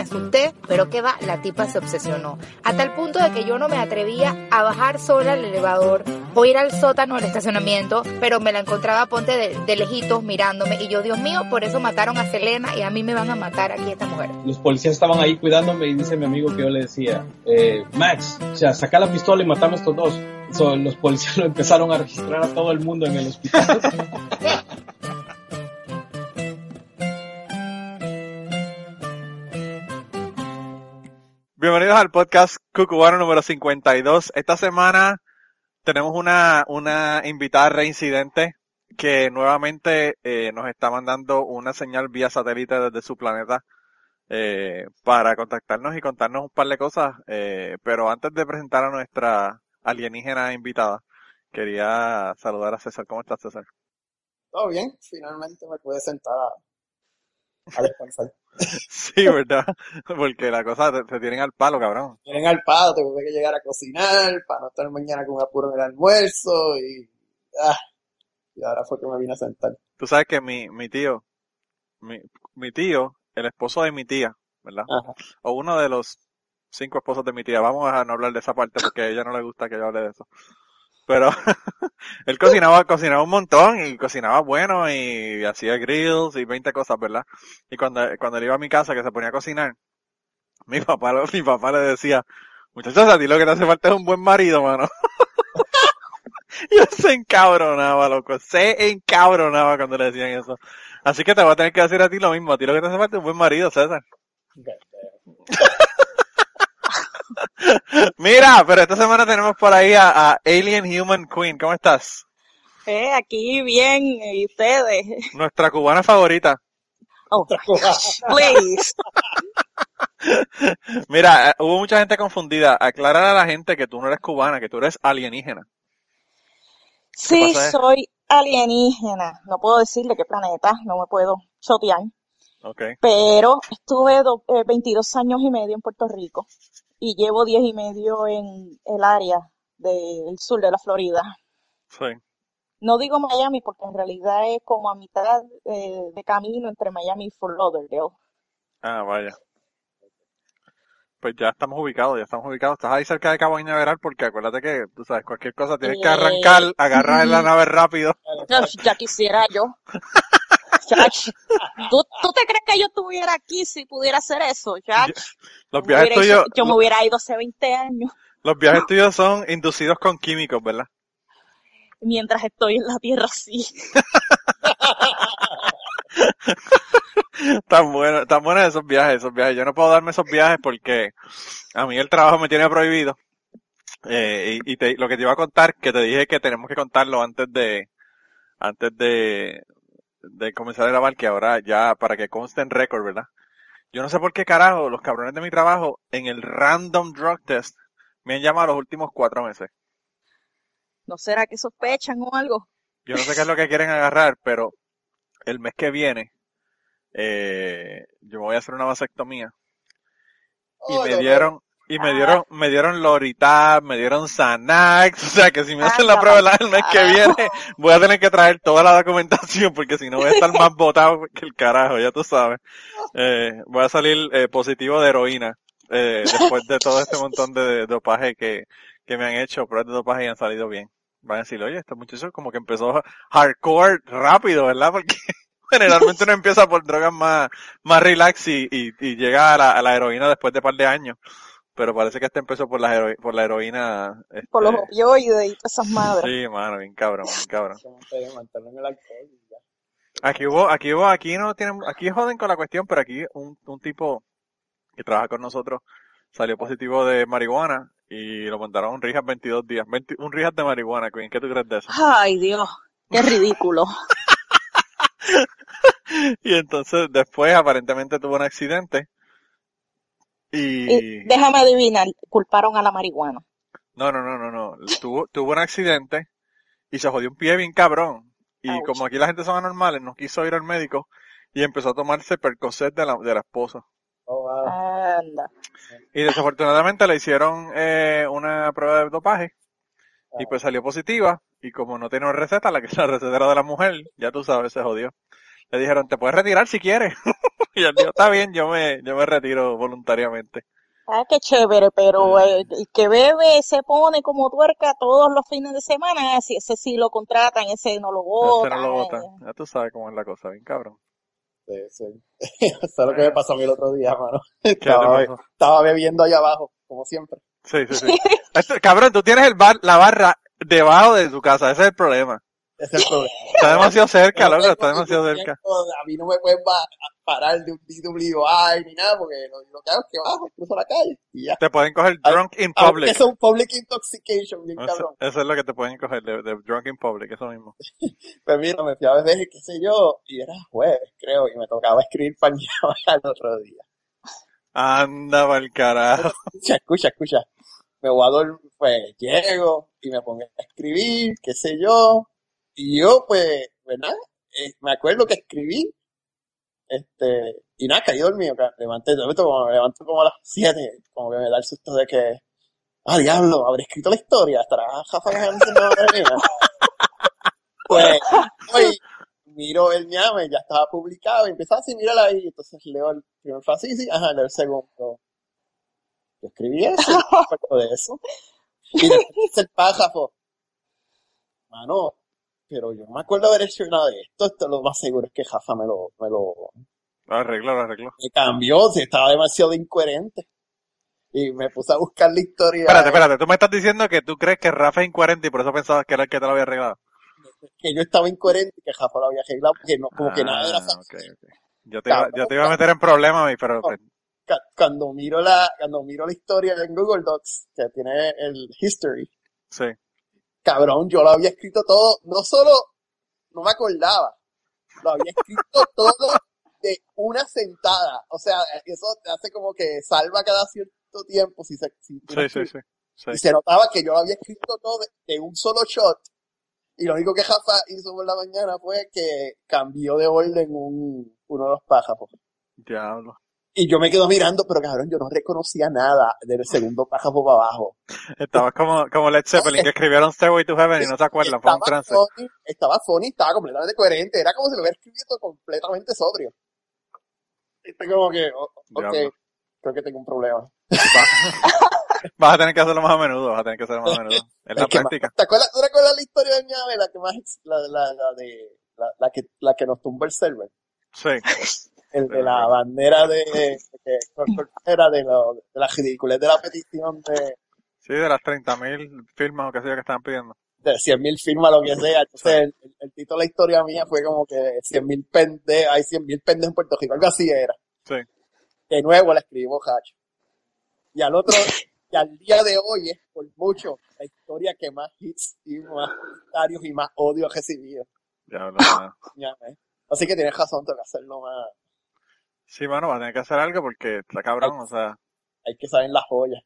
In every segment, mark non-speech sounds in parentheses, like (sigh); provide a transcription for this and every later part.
Me asusté, pero que va, la tipa se obsesionó. Hasta el punto de que yo no me atrevía a bajar sola al elevador o ir al sótano del estacionamiento, pero me la encontraba ponte de, de lejitos mirándome y yo, Dios mío, por eso mataron a Selena y a mí me van a matar aquí esta mujer. Los policías estaban ahí cuidándome y dice mi amigo que yo le decía, eh, Max, o sea, saca la pistola y matamos a estos dos. So, los policías (laughs) lo empezaron a registrar a todo el mundo en el hospital. (laughs) Bienvenidos al podcast Cucubano número 52. Esta semana tenemos una, una invitada reincidente que nuevamente eh, nos está mandando una señal vía satélite desde su planeta eh, para contactarnos y contarnos un par de cosas. Eh, pero antes de presentar a nuestra alienígena invitada, quería saludar a César. ¿Cómo estás, César? Todo bien, finalmente me pude sentar a, a descansar. Sí, ¿verdad? Porque la cosa te, te tienen al palo, cabrón. Tienen al palo, tengo que llegar a cocinar para no estar mañana con apuro en el almuerzo y... Ah, y ahora fue que me vine a sentar. Tú sabes que mi, mi tío, mi, mi tío, el esposo de mi tía, ¿verdad? Ajá. O uno de los cinco esposos de mi tía. Vamos a no hablar de esa parte porque a ella no le gusta que yo hable de eso. Pero (laughs) él cocinaba, cocinaba un montón y cocinaba bueno y hacía grills y 20 cosas, ¿verdad? Y cuando, cuando él iba a mi casa que se ponía a cocinar, mi papá, mi papá le decía, muchachos, a ti lo que te hace falta es un buen marido, mano. (laughs) y él se encabronaba, loco, se encabronaba cuando le decían eso. Así que te voy a tener que decir a ti lo mismo, a ti lo que te hace falta es un buen marido, César. Mira, pero esta semana tenemos por ahí a, a Alien Human Queen. ¿Cómo estás? Eh, aquí bien, y ustedes. Nuestra cubana favorita. Oh, please. (laughs) Mira, eh, hubo mucha gente confundida. Aclarar a la gente que tú no eres cubana, que tú eres alienígena. Sí, eh? soy alienígena. No puedo decirle qué planeta, no me puedo chotear. Ok. Pero estuve do- eh, 22 años y medio en Puerto Rico y llevo 10 y medio en el área del sur de la Florida. Sí. No digo Miami porque en realidad es como a mitad eh, de camino entre Miami y Fort Lauderdale. Ah, vaya. Pues ya estamos ubicados, ya estamos ubicados. Estás ahí cerca de Cabo Cañaveral porque acuérdate que, tú sabes, cualquier cosa tienes que Eh, arrancar, agarrar la nave rápido. Ya quisiera yo. (laughs) Chach, ¿tú, ¿tú te crees que yo estuviera aquí si pudiera hacer eso, Chach? Los Yo viajes tuyos, hecho- yo me hubiera ido hace 20 años los viajes tuyos son inducidos con químicos, ¿verdad? mientras estoy en la tierra así. (laughs) Tan bueno, tan buenos esos viajes, esos viajes. Yo no puedo darme esos viajes porque a mí el trabajo me tiene prohibido. Eh, y y te- lo que te iba a contar, que te dije que tenemos que contarlo antes de, antes de, de comenzar a grabar, que ahora ya, para que conste en récord, ¿verdad? Yo no sé por qué carajo, los cabrones de mi trabajo, en el random drug test, me han llamado los últimos cuatro meses. ¿No será que sospechan o algo? Yo no sé qué es lo que quieren agarrar, pero el mes que viene, eh, yo me voy a hacer una vasectomía. Y me dieron, y me Ah. dieron, me dieron Loritab, me dieron Xanax, (laughs) o sea que si me hacen la Anda, prueba el mes que carajo. viene, (laughs) voy a tener que traer toda la documentación porque si no voy a estar más (laughs) botado que el carajo, ya tú sabes. Eh, voy a salir eh, positivo de heroína, eh, después de todo este montón de dopaje que, que me han hecho, pruebas de dopaje y han salido bien. Van a decir, oye, este muchacho como que empezó hardcore rápido, ¿verdad? Porque generalmente uno empieza por drogas más, más relax y, y, y llega a la, a la heroína después de un par de años. Pero parece que este empezó por la, hero- por la heroína. Este, Por los opioides y todas esas madres. sí, mano, bien cabrón, bien cabrón. Aquí hubo, aquí hubo, aquí no tienen, aquí joden con la cuestión, pero aquí un, un tipo que trabaja con nosotros salió positivo de marihuana y lo mandaron a un rehab 22 días. 20 un rehab de marihuana, Queen. ¿Qué tú crees de eso? Ay, Dios, qué ridículo. (laughs) Y entonces después aparentemente tuvo un accidente y... Y déjame adivinar, culparon a la marihuana. No, no, no, no, no. Tuvo, tuvo un accidente y se jodió un pie bien cabrón. Y Ouch. como aquí la gente son anormales, no quiso ir al médico y empezó a tomarse Percocet de la, de la esposa. Oh, wow. Anda. Y desafortunadamente le hicieron eh, una prueba de dopaje y pues salió positiva. Y como no tiene una receta, la que (laughs) la receta era de la mujer, ya tú sabes, se jodió. Le dijeron, te puedes retirar si quieres. (laughs) Y él dijo, está bien, yo me, yo me retiro voluntariamente. Ah, qué chévere, pero eh, el que bebe se pone como tuerca todos los fines de semana, si ese sí lo contratan, ese no lo Ese no lo votan. votan. Ya tú sabes cómo es la cosa, bien cabrón. Sí, sí. (laughs) Eso es lo que me pasó a mí el otro día, mano. (laughs) ¿Qué te Estaba, bebiendo allá abajo, como siempre. Sí, sí, sí. Esto- cabrón, tú tienes el bar, la barra debajo de tu casa, ese es el problema. Ese es el problema. Está demasiado cerca, No loco, tengo está demasiado cerca. A mí no me pueden parar de un DWI ni nada, porque lo, lo que hago es que bajo, cruzo la calle y ya. Te pueden coger drunk in public. Eso es un public intoxication, bien Eso, cabrón. eso es lo que te pueden coger de, de drunk in public, eso mismo. (laughs) Pues mira, me fui a beber, qué sé yo, y era jueves, creo, y me tocaba escribir pañal (laughs) al otro día. Anda pa'l carajo. Escucha, escucha, escucha. Me voy a dormir, pues llego y me pongo a escribir, qué sé yo. Y yo, pues, ¿verdad? Eh, me acuerdo que escribí, este, y nada, caí dormido, levanté, como me levanto como a las 7, como que me da el susto de que, ah, diablo, habré escrito la historia, estará Jafa la madre mía. (laughs) Pues, hoy miro el ñame, ya estaba publicado, y empecé así, mírala ahí, entonces leo el primer frase, sí, sí, ajá, leo el segundo. Yo escribí eso, no (laughs) me acuerdo de eso. Y después el pájaro. Mano, pero yo no me acuerdo haber hecho nada de esto. Esto lo más seguro es que Jafa me lo, me lo arregló, lo arregló. me cambió, si estaba demasiado incoherente. Y me puse a buscar la historia Espérate, espérate, tú me estás diciendo que tú crees que Rafa es incoherente y por eso pensabas que era el que te lo había arreglado. que yo estaba incoherente y que Jafa lo había arreglado porque no, como que nada era Ah, fácil. ok, ok. Yo te, iba, yo te iba a meter en problemas, pero pues, Cuando miro la, cuando miro la historia en Google Docs, que tiene el history, sí. Cabrón, yo lo había escrito todo, no solo, no me acordaba, lo había escrito (laughs) todo de una sentada. O sea, eso te hace como que salva cada cierto tiempo si se, si Sí, sí, sí. sí. Y se notaba que yo lo había escrito todo de, de un solo shot. Y lo único que Jafa hizo por la mañana fue que cambió de orden un, uno de los pájaros. Diablo. Y yo me quedo mirando, pero cabrón, yo no reconocía nada del segundo pájaro para abajo. Estabas como, como Led Zeppelin, que escribieron Stairway to Heaven y no se acuerdan, fue un trance. funny, estaba funny, estaba completamente coherente. Era como si lo hubiera escrito completamente sobrio. Este como que, ok, Diablo. creo que tengo un problema. (laughs) Vas a tener que hacerlo más a menudo, vas a tener que hacerlo más a menudo. Es la que más- práctica. ¿Te acuerdas, ¿Tú recuerdas la historia de Ñave? La que más, la, la, la de, la, la que, la que nos tumbó el server. Sí. (laughs) El de la bandera de, era de, lo, de la ridiculez de la petición de, Sí, de las 30.000 firmas o qué yo que estaban pidiendo. de 100.000 firmas, lo que sea. Entonces, el, el- el título de la historia mía fue como que 100.000 pendejos, hay 100.000 pendejos en Puerto Rico, algo así era. Sí. De nuevo la escribimos Hacho. Y al otro, y al día de hoy es por mucho la historia que más hits y más comentarios y más odio ha recibido. Diablo, mano. Ñame. Así que tienes razón, tengo que hacerlo más. Sí, mano, vas a tener que hacer algo porque está cabrón, o sea. Hay que saber las joyas.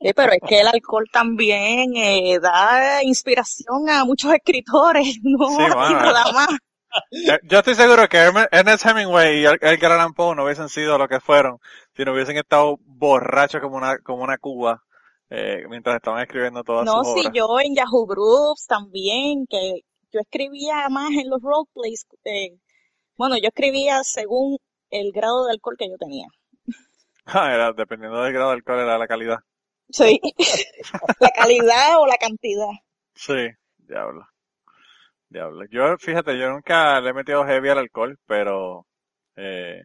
Sí, pero es que el alcohol también eh, da inspiración a muchos escritores, (laughs) no Sí, bueno, nada más. Yo estoy seguro que Erne- Ernest Hemingway y Edgar Allan Poe no hubiesen sido lo que fueron si no hubiesen estado borrachos como una, como una cuba eh, mientras estaban escribiendo todas No, sus sí, obras. yo en Yahoo Groups también, que yo escribía más en los roleplays. Eh, bueno, yo escribía según el grado de alcohol que yo tenía. Ah, era, dependiendo del grado del alcohol era la calidad. Sí, (laughs) la calidad o la cantidad. Sí, diablo. Diablo. Yo, fíjate, yo nunca le he metido heavy al alcohol, pero, eh,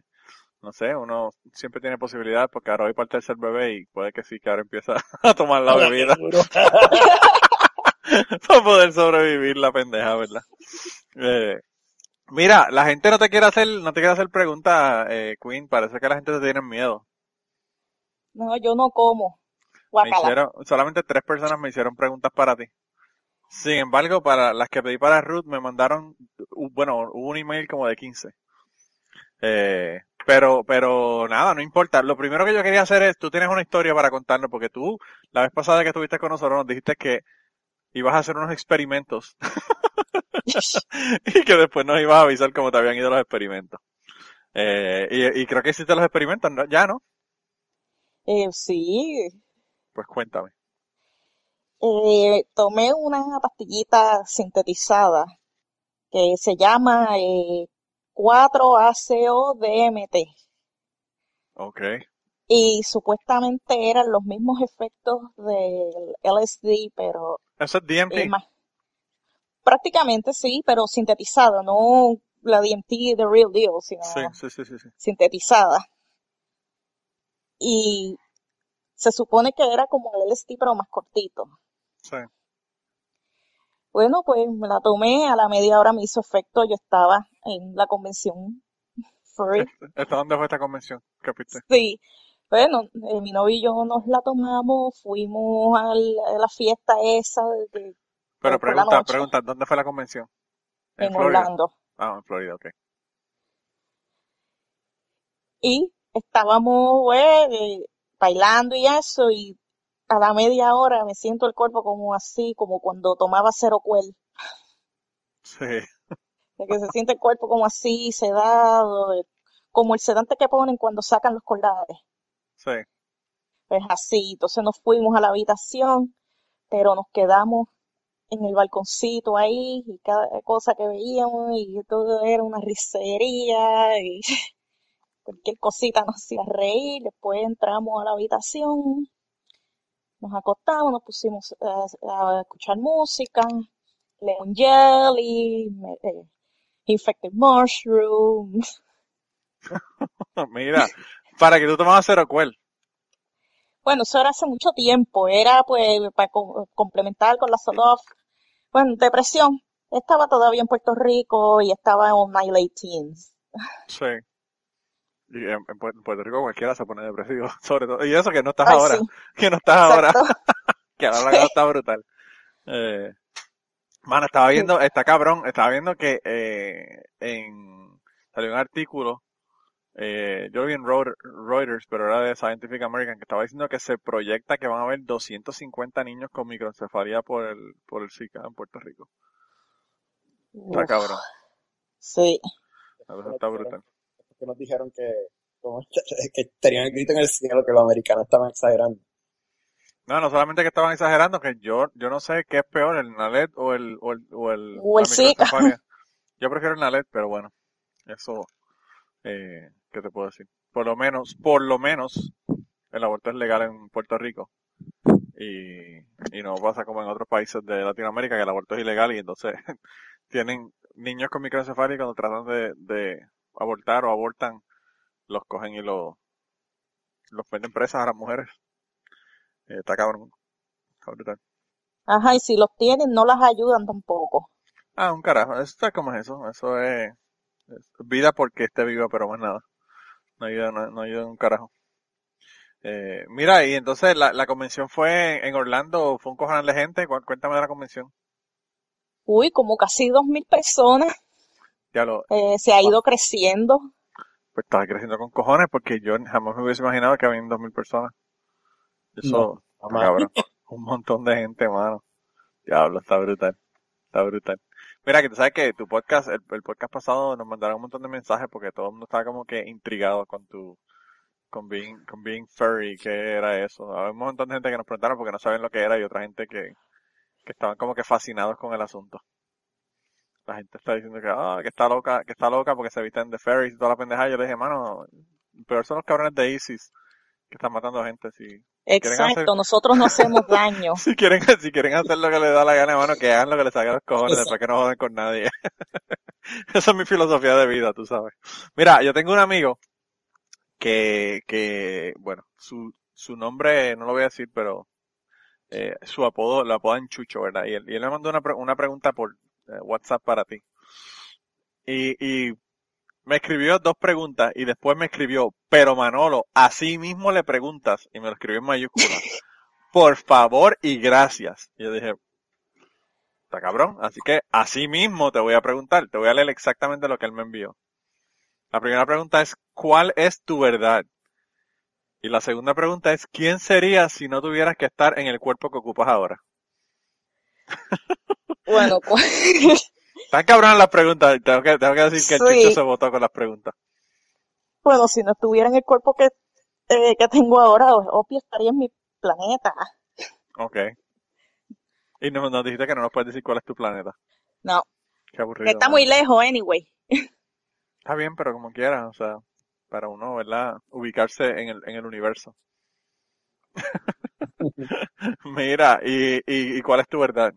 no sé, uno siempre tiene posibilidades porque ahora hoy parte el ser bebé y puede que sí que ahora empieza (laughs) a tomar la bebida (laughs) para poder sobrevivir la pendeja, ¿verdad? Eh, mira, la gente no te quiere hacer, no te quiere hacer preguntas, eh, Queen, parece que la gente te tiene miedo. No, yo no como. Me hicieron, solamente tres personas me hicieron preguntas para ti. Sin embargo, para las que pedí para Ruth me mandaron, bueno, hubo un email como de 15. Eh, pero, pero nada, no importa. Lo primero que yo quería hacer es, tú tienes una historia para contarnos, porque tú, la vez pasada que estuviste con nosotros, nos dijiste que ibas a hacer unos experimentos. (laughs) (laughs) y que después nos ibas a avisar cómo te habían ido los experimentos. Eh, y, y creo que hiciste los experimentos, ¿no? ya, ¿no? Eh, sí, Pues cuéntame. eh, tomé una pastillita sintetizada que se llama eh, 4-ACO-DMT. Ok. Y supuestamente eran los mismos efectos del LSD, pero Eso es DMT. eh, más, prácticamente sí, pero sintetizada, no la DMT the real deal, sino Sí, sí, sí, sí, sí. sintetizada. Y se supone que era como el LSD, pero más cortito. Sí. Bueno, pues me la tomé, a la media hora me hizo efecto, yo estaba en la convención Furry. ¿Hasta dónde fue esta convención fuiste? Sí, bueno, eh, mi novio y yo nos la tomamos, fuimos al- a la fiesta esa de- de- Pero por pregunta, pregunta, ¿dónde fue la convención? en Florida? Orlando. Ah, en Florida, ok. Y estábamos, pues, eh, bailando y eso, y a la media hora me siento el cuerpo como así, como cuando tomaba cero cuel, Sí, de que se siente el cuerpo como así, sedado, como el sedante que ponen cuando sacan los colares. sí. Pues así, entonces nos fuimos a la habitación, pero nos quedamos en el balconcito ahí y cada cosa que veíamos y todo era una risería y (laughs) cualquier cosita nos hacía reír. Después entramos a la habitación, nos acostamos, nos pusimos a, a escuchar música, lemon jelly, eh, infected mushrooms. (laughs) Mira, para que tú tomaras cero cuel. Bueno, eso era hace mucho tiempo, era pues para co- complementar con la Zoloft. Bueno, depresión. Estaba todavía en Puerto Rico y estaba en my late teens. Sí. Y en, en Pu- en Puerto Rico cualquiera se pone depresivo, (laughs) sobre todo. Y eso que no estás Ay, ahora, sí, (laughs) que no estás ahora, (laughs) que ahora la está brutal. Eh, mano, estaba viendo, está cabrón, estaba viendo que eh, en, salió un artículo, eh, yo vi en Reut- Reuters, pero era de Scientific American, que estaba diciendo que se proyecta que van a haber 250 niños con microencefalia por el, por el Zika en Puerto Rico. Está Uf, cabrón, sí. cosa está brutal. que nos dijeron que, como- (laughs) que tenían el grito en el cielo, que los americanos estaban exagerando. No, no solamente que estaban exagerando, que yo, yo no sé qué es peor, el Nalet o el, o el, o el, O el la Zika. microcefalia. Yo prefiero el Nalet, pero bueno, eso, eh, ¿qué te puedo decir? Por lo menos, por lo menos, el aborto es legal en Puerto Rico. Y, y no pasa como en otros países de Latinoamérica, que el aborto es ilegal y entonces (laughs) tienen niños con microcefalia y cuando tratan de, de abortar o abortan, los cogen y los, los meten presas a las mujeres. Eh, está cabrón. Brutal. Ajá, y si los tienen, no las ayudan tampoco. Ah, un carajo. Eso está como es eso. Eso es, es vida porque esté viva, pero más nada. No ayuda, no, no ayuda un carajo. Eh, mira, y entonces la, la convención fue en Orlando, fue un cojonal de gente. Cu- Cuéntame de la convención. Uy, como casi dos mil personas. Ya lo, eh, se ha ido creciendo. pues estaba creciendo con cojones porque yo jamás me hubiese imaginado que habían dos mil personas. Eso, No, cabrón. Un montón de gente, mano. Diablo, está brutal. Está brutal. Mira, que tú sabes que tu podcast, el, podcast pasado nos mandaron un montón de mensajes porque todo el mundo estaba como que intrigado con tu, con being, con being furry, qué era eso. Había un montón de gente que nos preguntaron porque no saben lo que era y otra gente que, que estaban como que fascinados con el asunto. La gente está diciendo que, ah, que está loca, que está loca porque se visten de furries y toda la pendejada. Yo le dije, mano, peor son los cabrones de ISIS que están matando gente. Si, hacer- Exacto, nosotros no hacemos (laughs) daño. si quieren, si quieren hacer lo que les da la gana, mano, que hagan lo que les salga a los cojones, después que no joden con nadie. (laughs) Esa es mi filosofía de vida, tú sabes. Mira, yo tengo un amigo que, que, bueno, su, su nombre no lo voy a decir, pero eh, su apodo, lo apodan Chucho, ¿verdad? Y él, y él me mandó una, pre- una pregunta por eh, WhatsApp para ti. Y, y me escribió dos preguntas y después me escribió, pero Manolo, así mismo le preguntas, y me lo escribió en mayúscula, (laughs) por favor y gracias. Y yo dije, está cabrón, así que así mismo te voy a preguntar, te voy a leer exactamente lo que él me envió. La primera pregunta es, ¿cuál es tu verdad? Y la segunda pregunta es, ¿quién serías si no tuvieras que estar en el cuerpo que ocupas ahora? Bueno, pues, (laughs) (laughs) Están cabronas las preguntas, tengo que, tengo que decir que el Sí. chicho se votó con las preguntas. bueno, si no estuviera en el cuerpo que, eh, que tengo ahora, obvio estaría en mi planeta. Ok. Y nos, nos dijiste que no nos puedes decir cuál es tu planeta. No, Qué aburrido. está muy lejos, anyway. Está bien, pero como quiera, o sea, para uno, ¿verdad? Ubicarse en el, en el universo. (laughs) (laughs) Mira, ¿y, y, y cuál es tu verdad?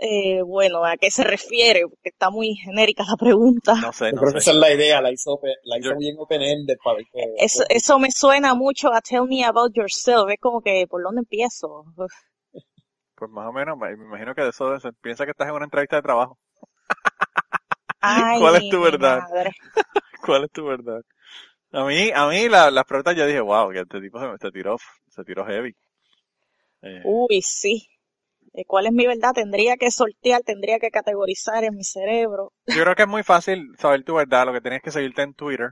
Eh, bueno, ¿a qué se refiere? Porque está muy genérica la pregunta. No sé, Yo no creo que sé. esa es la idea, la hizo, open- la hizo bien open-ended para ver que... Eso, eso me suena mucho a Tell Me About Yourself. Es como que, ¿por dónde empiezo? Pues más o menos, me imagino que de eso piensa que estás en una entrevista de trabajo. (laughs) Ay, ¿Cuál es tu verdad? madre. (laughs) ¿Cuál es tu verdad? A mí, a mí la- las preguntas yo dije, wow, que este tipo se, se tiró, se tiró heavy. Eh, Uy, sí. Eh, ¿Cuál es mi verdad? Tendría que sortear, tendría que categorizar en mi cerebro. yo creo que es muy fácil saber tu verdad. Lo que tienes que seguirte en Twitter.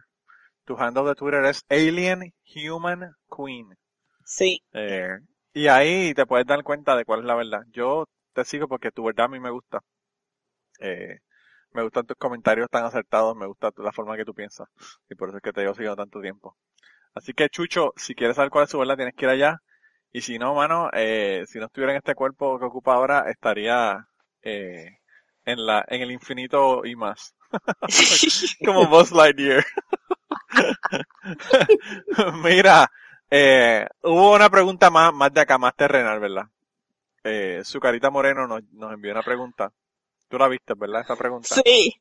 Tu handle de Twitter es Alien Human Queen. Sí. Eh, y ahí te puedes dar cuenta de cuál es la verdad. Yo te sigo porque tu verdad a mí me gusta. Eh, me gustan tus comentarios tan acertados, me gusta la forma que tú piensas. Y por eso es que te llevo siguiendo tanto tiempo. Así que Chucho, si quieres saber cuál es su verdad, tienes que ir allá. Y si no, mano, eh, si no estuviera en este cuerpo que ocupa ahora, estaría eh, en la en el infinito y más. (laughs) Como (laughs) Buzz Lightyear. (laughs) Mira, eh, hubo una pregunta más, más de acá, más terrenal, ¿verdad? Eh, Zucarita Moreno nos, nos envió una pregunta. Tú la viste, ¿verdad? Esta pregunta. Sí.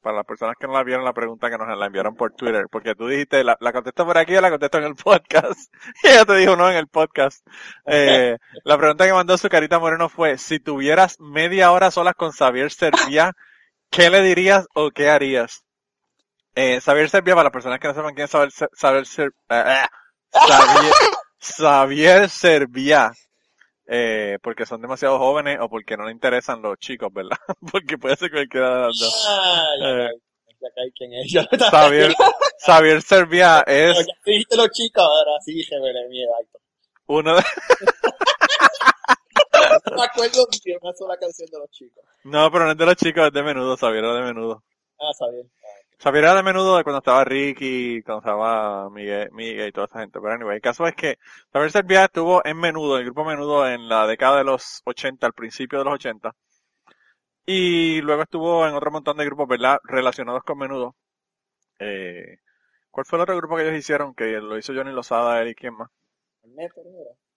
Para las personas que no la vieron, la pregunta que nos la enviaron por Twitter. Porque tú dijiste, la, la contesto por aquí o la contesto en el podcast. Y (laughs) ella te dijo no en el podcast. Eh, (laughs) la pregunta que mandó Zucarita Moreno fue, si tuvieras media hora solas con Xavier Servia, (laughs) ¿qué le dirías o qué harías? Eh, Xavier Servia, para las personas que no sepan quién es Xavier, eh, eh, Xavier, Xavier Servia, eh, porque son demasiado jóvenes o porque no le interesan los chicos, ¿verdad? (laughs) porque puede ser cualquiera de las dos. Ah, ya, caí, quién es. Xavier, Xavier Servia es ya dijiste los chicos, ahora sí revelé mi edad. uno de, No (laughs) me acuerdo de una sola canción de los chicos. no, pero no es de los chicos, es de menudo, Xavier era de menudo. Ah. Xavier era de menudo de cuando estaba Ricky, cuando estaba Miguel, Miguel y toda esa gente. Pero anyway, el caso es que Xavier Servia estuvo en menudo, en el grupo menudo en la década de los 80, al principio de los 80. Y luego estuvo en otro montón de grupos, ¿verdad? Relacionados con menudo. Eh, ¿Cuál fue el otro grupo que ellos hicieron? Que lo hizo Johnny Lozada, él y quién más. ¿Magneto no era?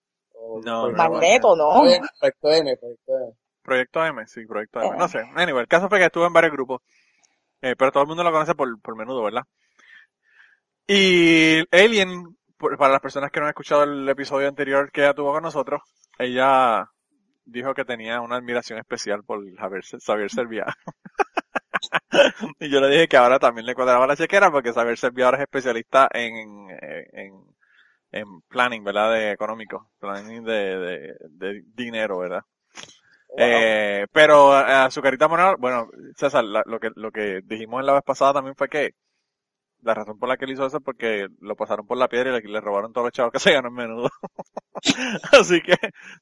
No. Magneto, ¿no? Oye, Proyecto M, Proyecto M. Proyecto M, sí, Proyecto M. Eh. No sé. Anyway, el caso fue que estuvo en varios grupos. Eh, pero todo el mundo lo conoce por, por menudo, ¿verdad? Y Alien, para las personas que no han escuchado el episodio anterior que ella tuvo con nosotros, ella dijo que tenía una admiración especial por Javier, Xavier Servia. (laughs) y yo le dije que ahora también le cuadraba la chequera porque Xavier Servia ahora es especialista en, en, en planning, ¿verdad? De económico, planning de, de, de dinero, ¿verdad? Wow. Eh, pero a su carita morena, bueno, César, la- lo que lo que dijimos en la vez pasada también fue que la razón por la que él hizo eso es porque lo pasaron por la piedra y le, le robaron todos los chavos que (laughs) se ganó en menudo. (laughs) Así que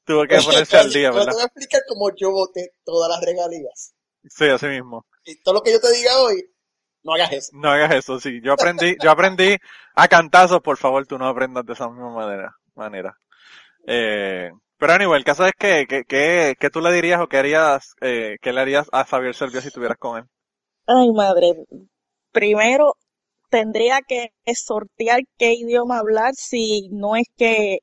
tuvo que ponerse al día, Yo ¿verdad? te voy a explicar cómo yo voté todas las regalías. Sí, así mismo. Y todo lo que yo te diga hoy, no hagas eso. No hagas eso, sí. Yo aprendí, yo aprendí a cantazos, por favor, tú no aprendas de esa misma manera. manera. Eh, pero anyway, el caso es que, que, que, que tú le dirías o qué harías, eh, qué le harías a Xavier Servio si estuvieras con él. Ay, madre. Primero tendría que sortear qué idioma hablar si no es que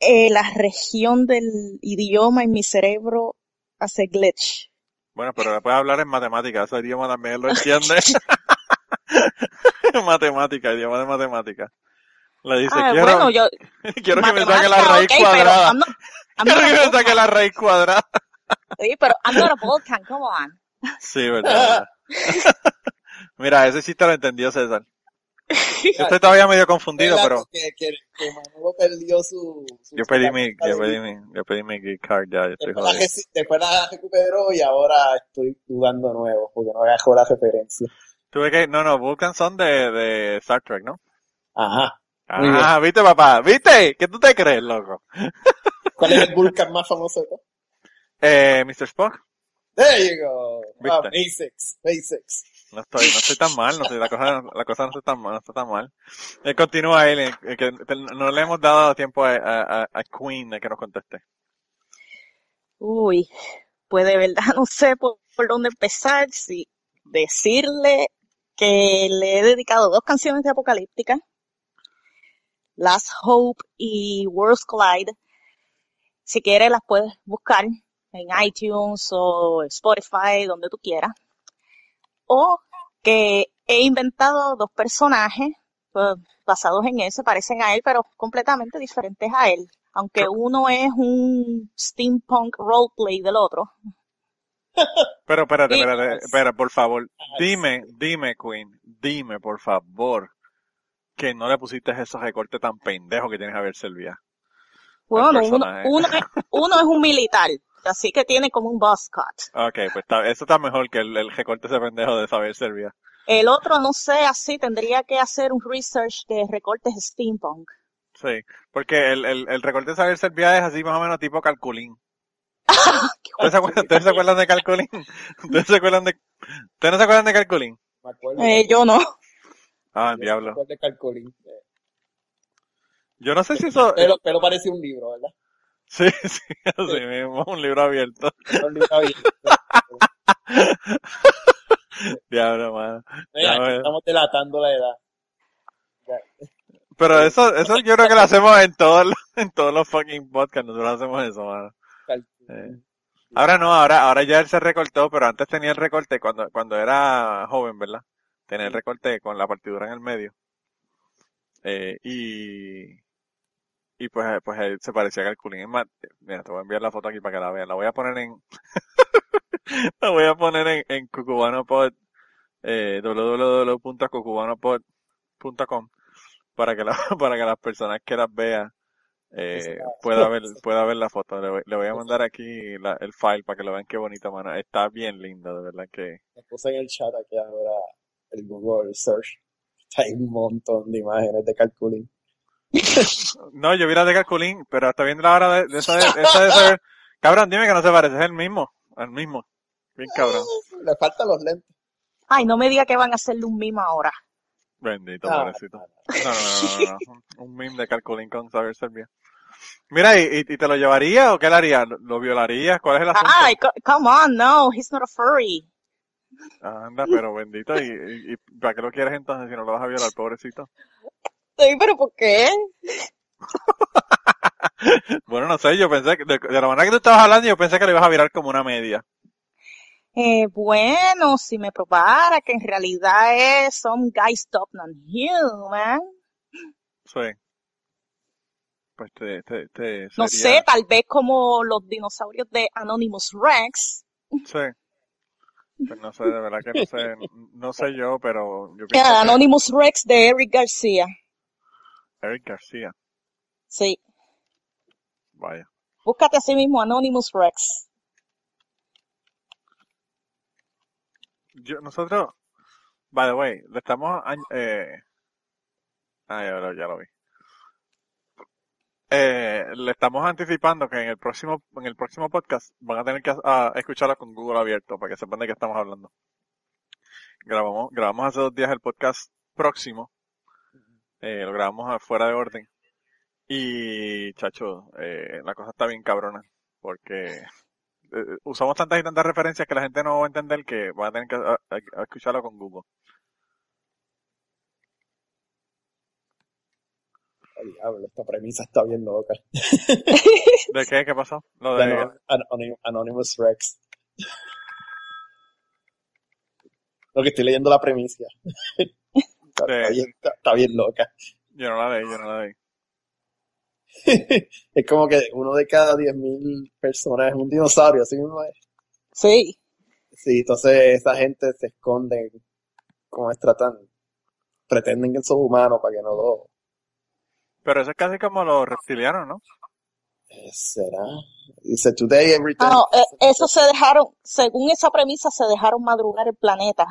eh, la región del idioma en mi cerebro hace glitch. Bueno, pero le puedes hablar en matemática, ese idioma también lo entiende. (laughs) (laughs) matemática, idioma de matemática. Le dice, Ah, quiero, bueno, yo... (laughs) quiero que me saque la matemática, raíz ok, pero cuadrada. I'm not- I'm Quiero que me saque la raíz cuadrada. (laughs) Sí, pero I'm not a Vulcan, come on. Sí, verdad. (laughs) Mira, ese sí te lo entendió César. Yo estoy todavía medio confundido, pero Que, que, que Manolo perdió su... su yo pedí mi, yo pedí mi, yo pedí mi gift card ya, yo estoy Después la, jodido. después la recuperó y ahora estoy dudando nuevo porque no agarró la referencia. Tuve que, no, no, Vulcan son de, de Star Trek, ¿no? Ajá. Ah, viste papá, viste, ¿qué tú te crees, loco? ¿Cuál es el Vulcan más famoso de? Eh, Mr. Spock, There you go. Ah, basics, basics. no estoy, no estoy tan mal, no estoy, la cosa, la cosa no está tan mal, no está tan mal. Eh, continúa él, eh, que te- no le hemos dado tiempo a, a, a- a Queen de que nos conteste. Uy, pues de verdad (laughs) no sé, por- por dónde empezar, si decirle que le he dedicado dos canciones de Apocalíptica, Last Hope y Worlds Collide. Si quieres las puedes buscar en iTunes o Spotify, donde tú quieras. O que he inventado dos personajes pues, basados en él, se parecen a él, pero completamente diferentes a él. Aunque uno es un steampunk roleplay del otro. Pero espérate, espérate, espera, por favor. Dime, dime, Queen, dime, por favor, que no le pusiste esos recortes tan pendejos que tienes a ver Selvia. Bueno, uno, es, uno es un militar, así que tiene como un buzz cut. Ok, pues está, eso está mejor que el, el recorte ese pendejo de saber Selvia. El otro, no sé, así tendría que hacer un research de recortes steampunk. Sí, porque el, el, el recorte de saber Selvia es así más o menos tipo calculín. (laughs) ¿Ustedes se acuerdan, ustedes se acuerdan de calculín? (laughs) ¿Ustedes se acuerdan de, ¿ustedes no se acuerdan de calculín? Me acuerdo. Eh, yo no. Ah, diablo. de. Eh, Yo no sé si eso, (laughs) Pero, pero parece un libro, ¿verdad? sí, (laughs) sí, así mismo, un libro abierto. Un libro abierto. (laughs) Diablo, mano. Mira, estamos delatando la edad. Pero eso, eso yo creo que lo hacemos en todos los, en todos los fucking podcasts, nosotros hacemos eso, mano. Calculín. Ahora no, ahora, ahora ya él se recortó, pero antes tenía el recorte cuando, cuando era joven, ¿verdad? Tenía el recorte con la partidura en el medio. Eh, y, y pues, eh, pues él se parecía a Calculín. Es más, mira, te voy a enviar la foto aquí para que la vean. La voy a poner en, (laughs) la voy a poner en, en cucubanopod, eh, www.cucubanopod.com para que la, (laughs) para que las personas que las vean, eh, pueda ver, pueda ver la foto. Le voy, le voy a mandar aquí la- el file para que lo vean qué bonita mano. Está bien lindo, de verdad que. Puse en el chat aquí ahora el Google Search. (laughs) Hay un montón de imágenes de Calculín. (laughs) No, yo vi la de Calculín, pero hasta viendo la hora de, de esa de, esa de saber. Cabrón, dime que no se parece, es el mismo, el mismo. Bien cabrón. (laughs) Le faltan los lentes. Ay, no me diga que van a hacerle un mimo ahora. Bendito, Ah, pobrecito. No, no, no, no. Un meme de Calculín con saber servir. Mira, ¿y, y, te lo llevaría o qué le harías? ¿Lo, violarías? ¿Cuál es el asunto? Ay, co- come on, no, he's not a furry. Anda, pero bendito, ¿y, y, y para qué lo quieres entonces si no lo vas a violar, pobrecito? Sí, pero ¿por qué? Bueno, no sé, yo pensé que, de, de la manera que tú estabas hablando, yo pensé que lo ibas a virar como una media. Eh, bueno, si me probara que en realidad es some guy stop non-human. Sí. Pues te, te, te No sé, tal vez como los dinosaurios de Anonymous Rex. Sí. Pues no sé, de verdad que no sé, no sé yo, pero yo pienso que Anonymous Rex de Eric García. Eric García, Sí, vaya. búscate así mismo Anonymous Rex. Yo, nosotros, by the way, le estamos, eh, ah, ya lo, ya lo vi. Eh, le estamos anticipando que en el próximo, en el próximo podcast van a tener que ah, escucharlo con Google abierto para que sepan de qué estamos hablando. Grabamos, grabamos hace dos días el podcast próximo, eh, lo grabamos fuera de orden. Y, chacho, eh, la cosa está bien cabrona, porque eh, usamos tantas y tantas referencias que la gente no va a entender que van a tener que a- a- a escucharlo con Google. Diablo, esta premisa está bien loca. (laughs) ¿De qué? ¿Qué pasó? Lo De de, Anon- Anon- Anonymous Rex. Lo que estoy leyendo la premisa. (laughs) Está, de- está bien, está- está bien loca. yo no la leí, yo no la leí. (laughs) es como que uno de cada 10.000 personas es un dinosaurio, así mismo es. Sí, Sí, entonces esa gente se esconde, como es tratan, pretenden que son humanos para que no lo... Pero eso es casi como los reptilianos, ¿no? eh, ¿Será? Dice, today everything... Ah, no, eh, eso se dejaron, según esa premisa, se dejaron madrugar el planeta.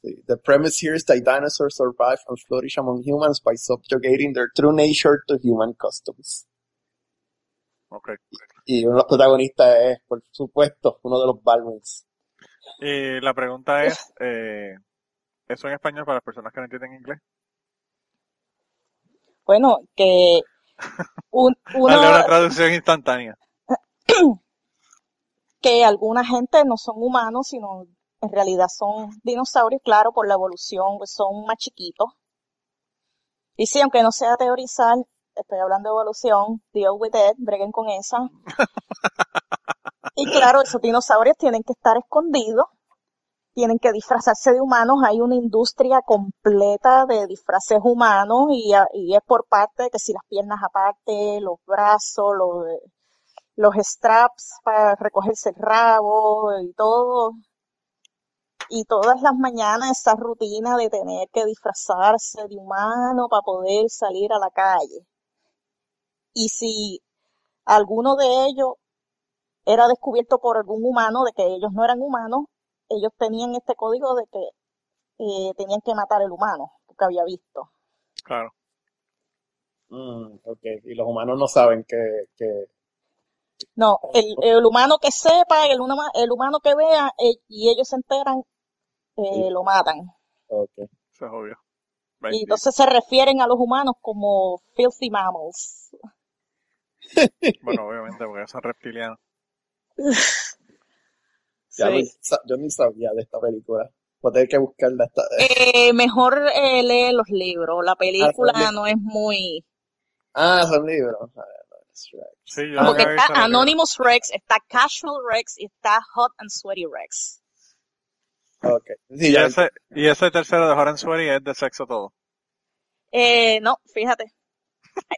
Sí, The premise here is that dinosaurs survive and flourish among humans by subjugating their true nature to human customs. Ok. Y uno de los protagonistas es, por supuesto, uno de los Balmins. Y la pregunta es, eh, ¿eso en español para las personas que no entienden inglés? Bueno, que un, (laughs) uno, una traducción instantánea. (clears throat) que alguna gente no son humanos, sino en realidad son dinosaurios, claro, por la evolución, pues son más chiquitos. Y sí, aunque no sea teorizar, estoy hablando de evolución, deal with it, breguen con esa. (laughs) y claro, esos dinosaurios tienen que estar escondidos, tienen que disfrazarse de humanos, hay una industria completa de disfraces humanos y, es por parte de que si las piernas aparte, los brazos, los, los straps para recogerse el rabo y todo, y todas las mañanas esa rutina de tener que disfrazarse de humano para poder salir a la calle. Y si alguno de ellos era descubierto por algún humano de que ellos no eran humanos, ellos tenían este código de que eh, tenían que matar al humano, porque había visto. Claro. Mm, ok, y los humanos no saben que... que... No, el, el humano que sepa, el, humano, el humano que vea, eh, y ellos se enteran, eh, lo matan. Okay. Eso es obvio. Y entonces se refieren a los humanos como filthy mammals. Bueno, obviamente, porque son reptilianos. (laughs) Ya Sí. no- yo ni sabía de esta película. Voy a tener que buscarla. Esta, Eh, mejor eh, lee los libros. La película Ah, no es muy... Ah, son libros. Sí, yo Porque está visto. Anonymous Rex, está Casual Rex y está Hot and Sweaty Rex. Ok. Sí, Y ya. ese, y ese tercero de Horan Sweaty es de sexo todo. Eh, no, fíjate.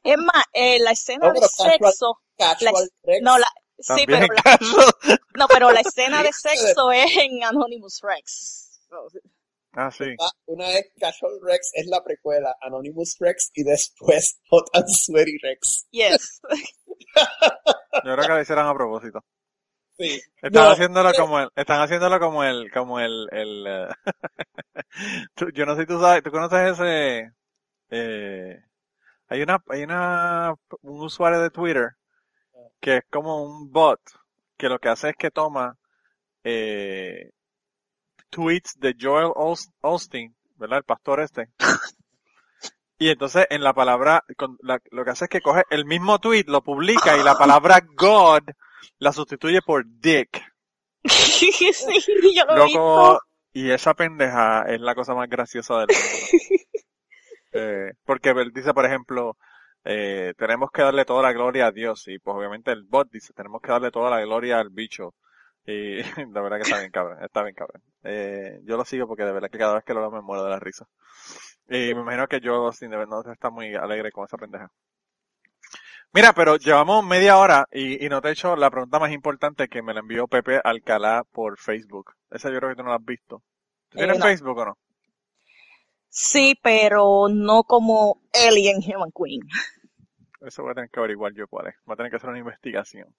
Es más, eh, la escena No, de casual- sexo... Casual la- Rex. No, la, sí, pero la, no, pero la escena de (laughs) sexo es en Anonymous Rex. Ah, sí. Ah, Una es Casual Rex, es la precuela, Anonymous Rex, y después (laughs) Hot and Sweaty Rex. Yes. Yo creo que lo hicieron a propósito. Sí. Están No, haciéndolo como el, están haciéndolo como el, como el, el, eh, (laughs) yo no sé si tú sabes, tú conoces ese, eh, hay una, hay una, un usuario de Twitter que es como un bot que lo que hace es que toma, eh, tweets de Joel Austin, ¿verdad? El pastor este. (laughs) Y entonces en la palabra, con la- lo que hace es que coge el mismo tweet, lo publica y la palabra God la sustituye por Dick. sí, (laughs) yo lo he visto. Loco, y esa pendeja es la cosa más graciosa del mundo. (laughs) Eh, porque él dice, por ejemplo, eh, tenemos que darle toda la gloria a Dios. Y pues obviamente el bot dice, tenemos que darle toda la gloria al bicho. Y (laughs) la verdad que está bien cabrón, está bien cabrón. Eh, yo lo sigo porque de verdad que cada vez que lo veo me muero de la risa. Y me imagino que yo, sin de verdad, está muy alegre con esa pendeja. Mira, pero llevamos media hora y, y no te he hecho la pregunta más importante que me la envió Pepe Alcalá por Facebook. Esa yo creo que tú no la has visto. ¿Tú Eh, tienes no. Facebook o no? Sí, pero no como Alien Human Queen. Eso voy a tener que averiguar yo cuál es. Voy a tener que hacer una investigación.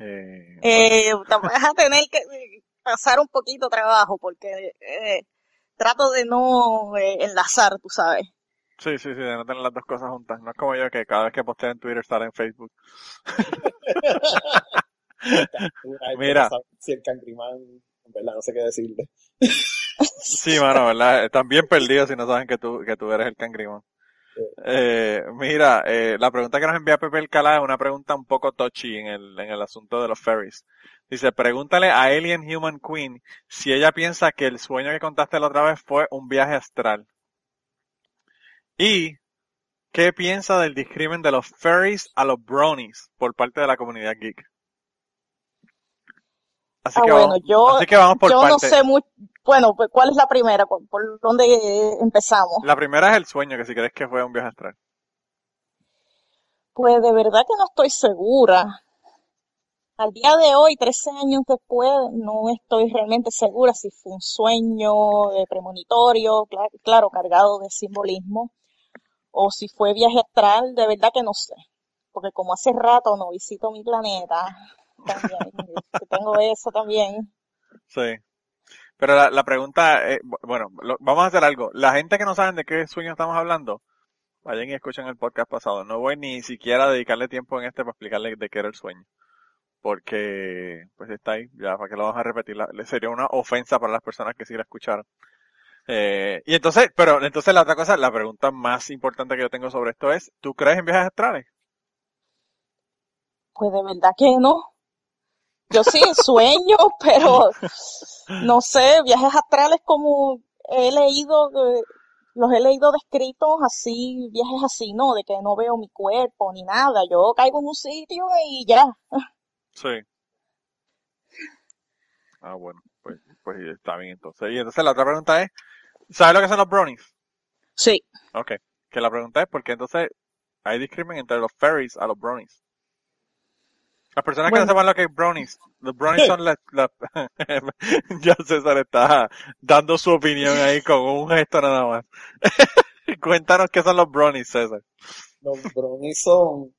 Eh, Eh, (laughs) te vas a tener que eh, pasar un poquito trabajo porque eh, trato de no eh, enlazar, tú sabes. sí, sí, sí, de no tener las dos cosas juntas. No es como yo que cada vez que posteo en Twitter sale en Facebook. (laughs) Mira. Si el cangrimán, en verdad, no sé qué decirle. Sí, mano, ¿verdad? Están bien perdidos si no saben que tú, que tú eres el cangrimón. Eh, mira, eh, la pregunta que nos envía Pepe Alcalá es una pregunta un poco touchy en el, en el asunto de los ferries. Dice, pregúntale a Alien Human Queen si ella piensa que el sueño que contaste la otra vez fue un viaje astral. Y, ¿qué piensa del discrimen de los ferries a los bronies por parte de la comunidad geek? Así, Ah, que, bueno, vamos, yo- así que vamos por Yo no sé mucho. Bueno, pues, ¿cuál es la primera? ¿Por, por dónde eh, empezamos? La primera es el sueño, que si crees que fue un viaje astral. Pues de verdad que no estoy segura. Al día de hoy, 13 años después, no estoy realmente segura si fue un sueño eh, premonitorio, cla- claro, cargado de simbolismo, o si fue viaje astral, de verdad que no sé. Porque como hace rato no visito mi planeta, también, (laughs) tengo eso también. Sí. Pero la, la pregunta, eh, bu- bueno, lo- vamos a hacer algo. La gente que no saben de qué sueño estamos hablando, vayan y escuchen el podcast pasado. No voy ni siquiera a dedicarle tiempo en este para explicarle de qué era el sueño. Porque, pues está ahí, ya, para que lo vamos a repetir. La- sería una ofensa para las personas que sí la escucharon. Eh, y entonces, pero entonces la otra cosa, la pregunta más importante que yo tengo sobre esto es, ¿tú crees en viajes astrales? Pues de verdad que no. Yo sí sueño, (laughs) pero no sé, viajes astrales como he leído, eh, los he leído descritos así, viajes así, ¿no? De que no veo mi cuerpo ni nada. Yo caigo en un sitio y ya. Sí. Ah, bueno, pues, pues está bien entonces. Y entonces la otra pregunta es, ¿sabes lo que son los brownies? Sí. Ok. Que la pregunta es porque entonces hay discrimen entre los fairies a los brownies. Las personas que no sepan lo que es brownies, los brownies son las... (laughs) ya César está dando su opinión ahí con un gesto nada más. (laughs) Cuéntanos qué son los brownies, César. Los brownies son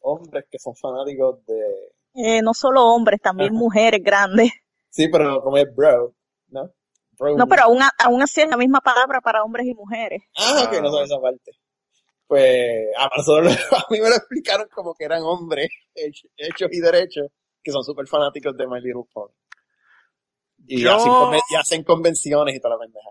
hombres que son fanáticos de... Eh, no solo hombres, también mujeres grandes. Sí, pero como es bro, ¿no? Brownie. No, pero aún, aún así es la misma palabra para hombres y mujeres. Ah, ok, no sabía esa parte. Pues, a, nosotros, (laughs) a mí me lo explicaron como que eran hombres hechos, y derechos que son súper fanáticos de My Little Pony. Y, Yo- hacen, y hacen convenciones y toda la pendeja.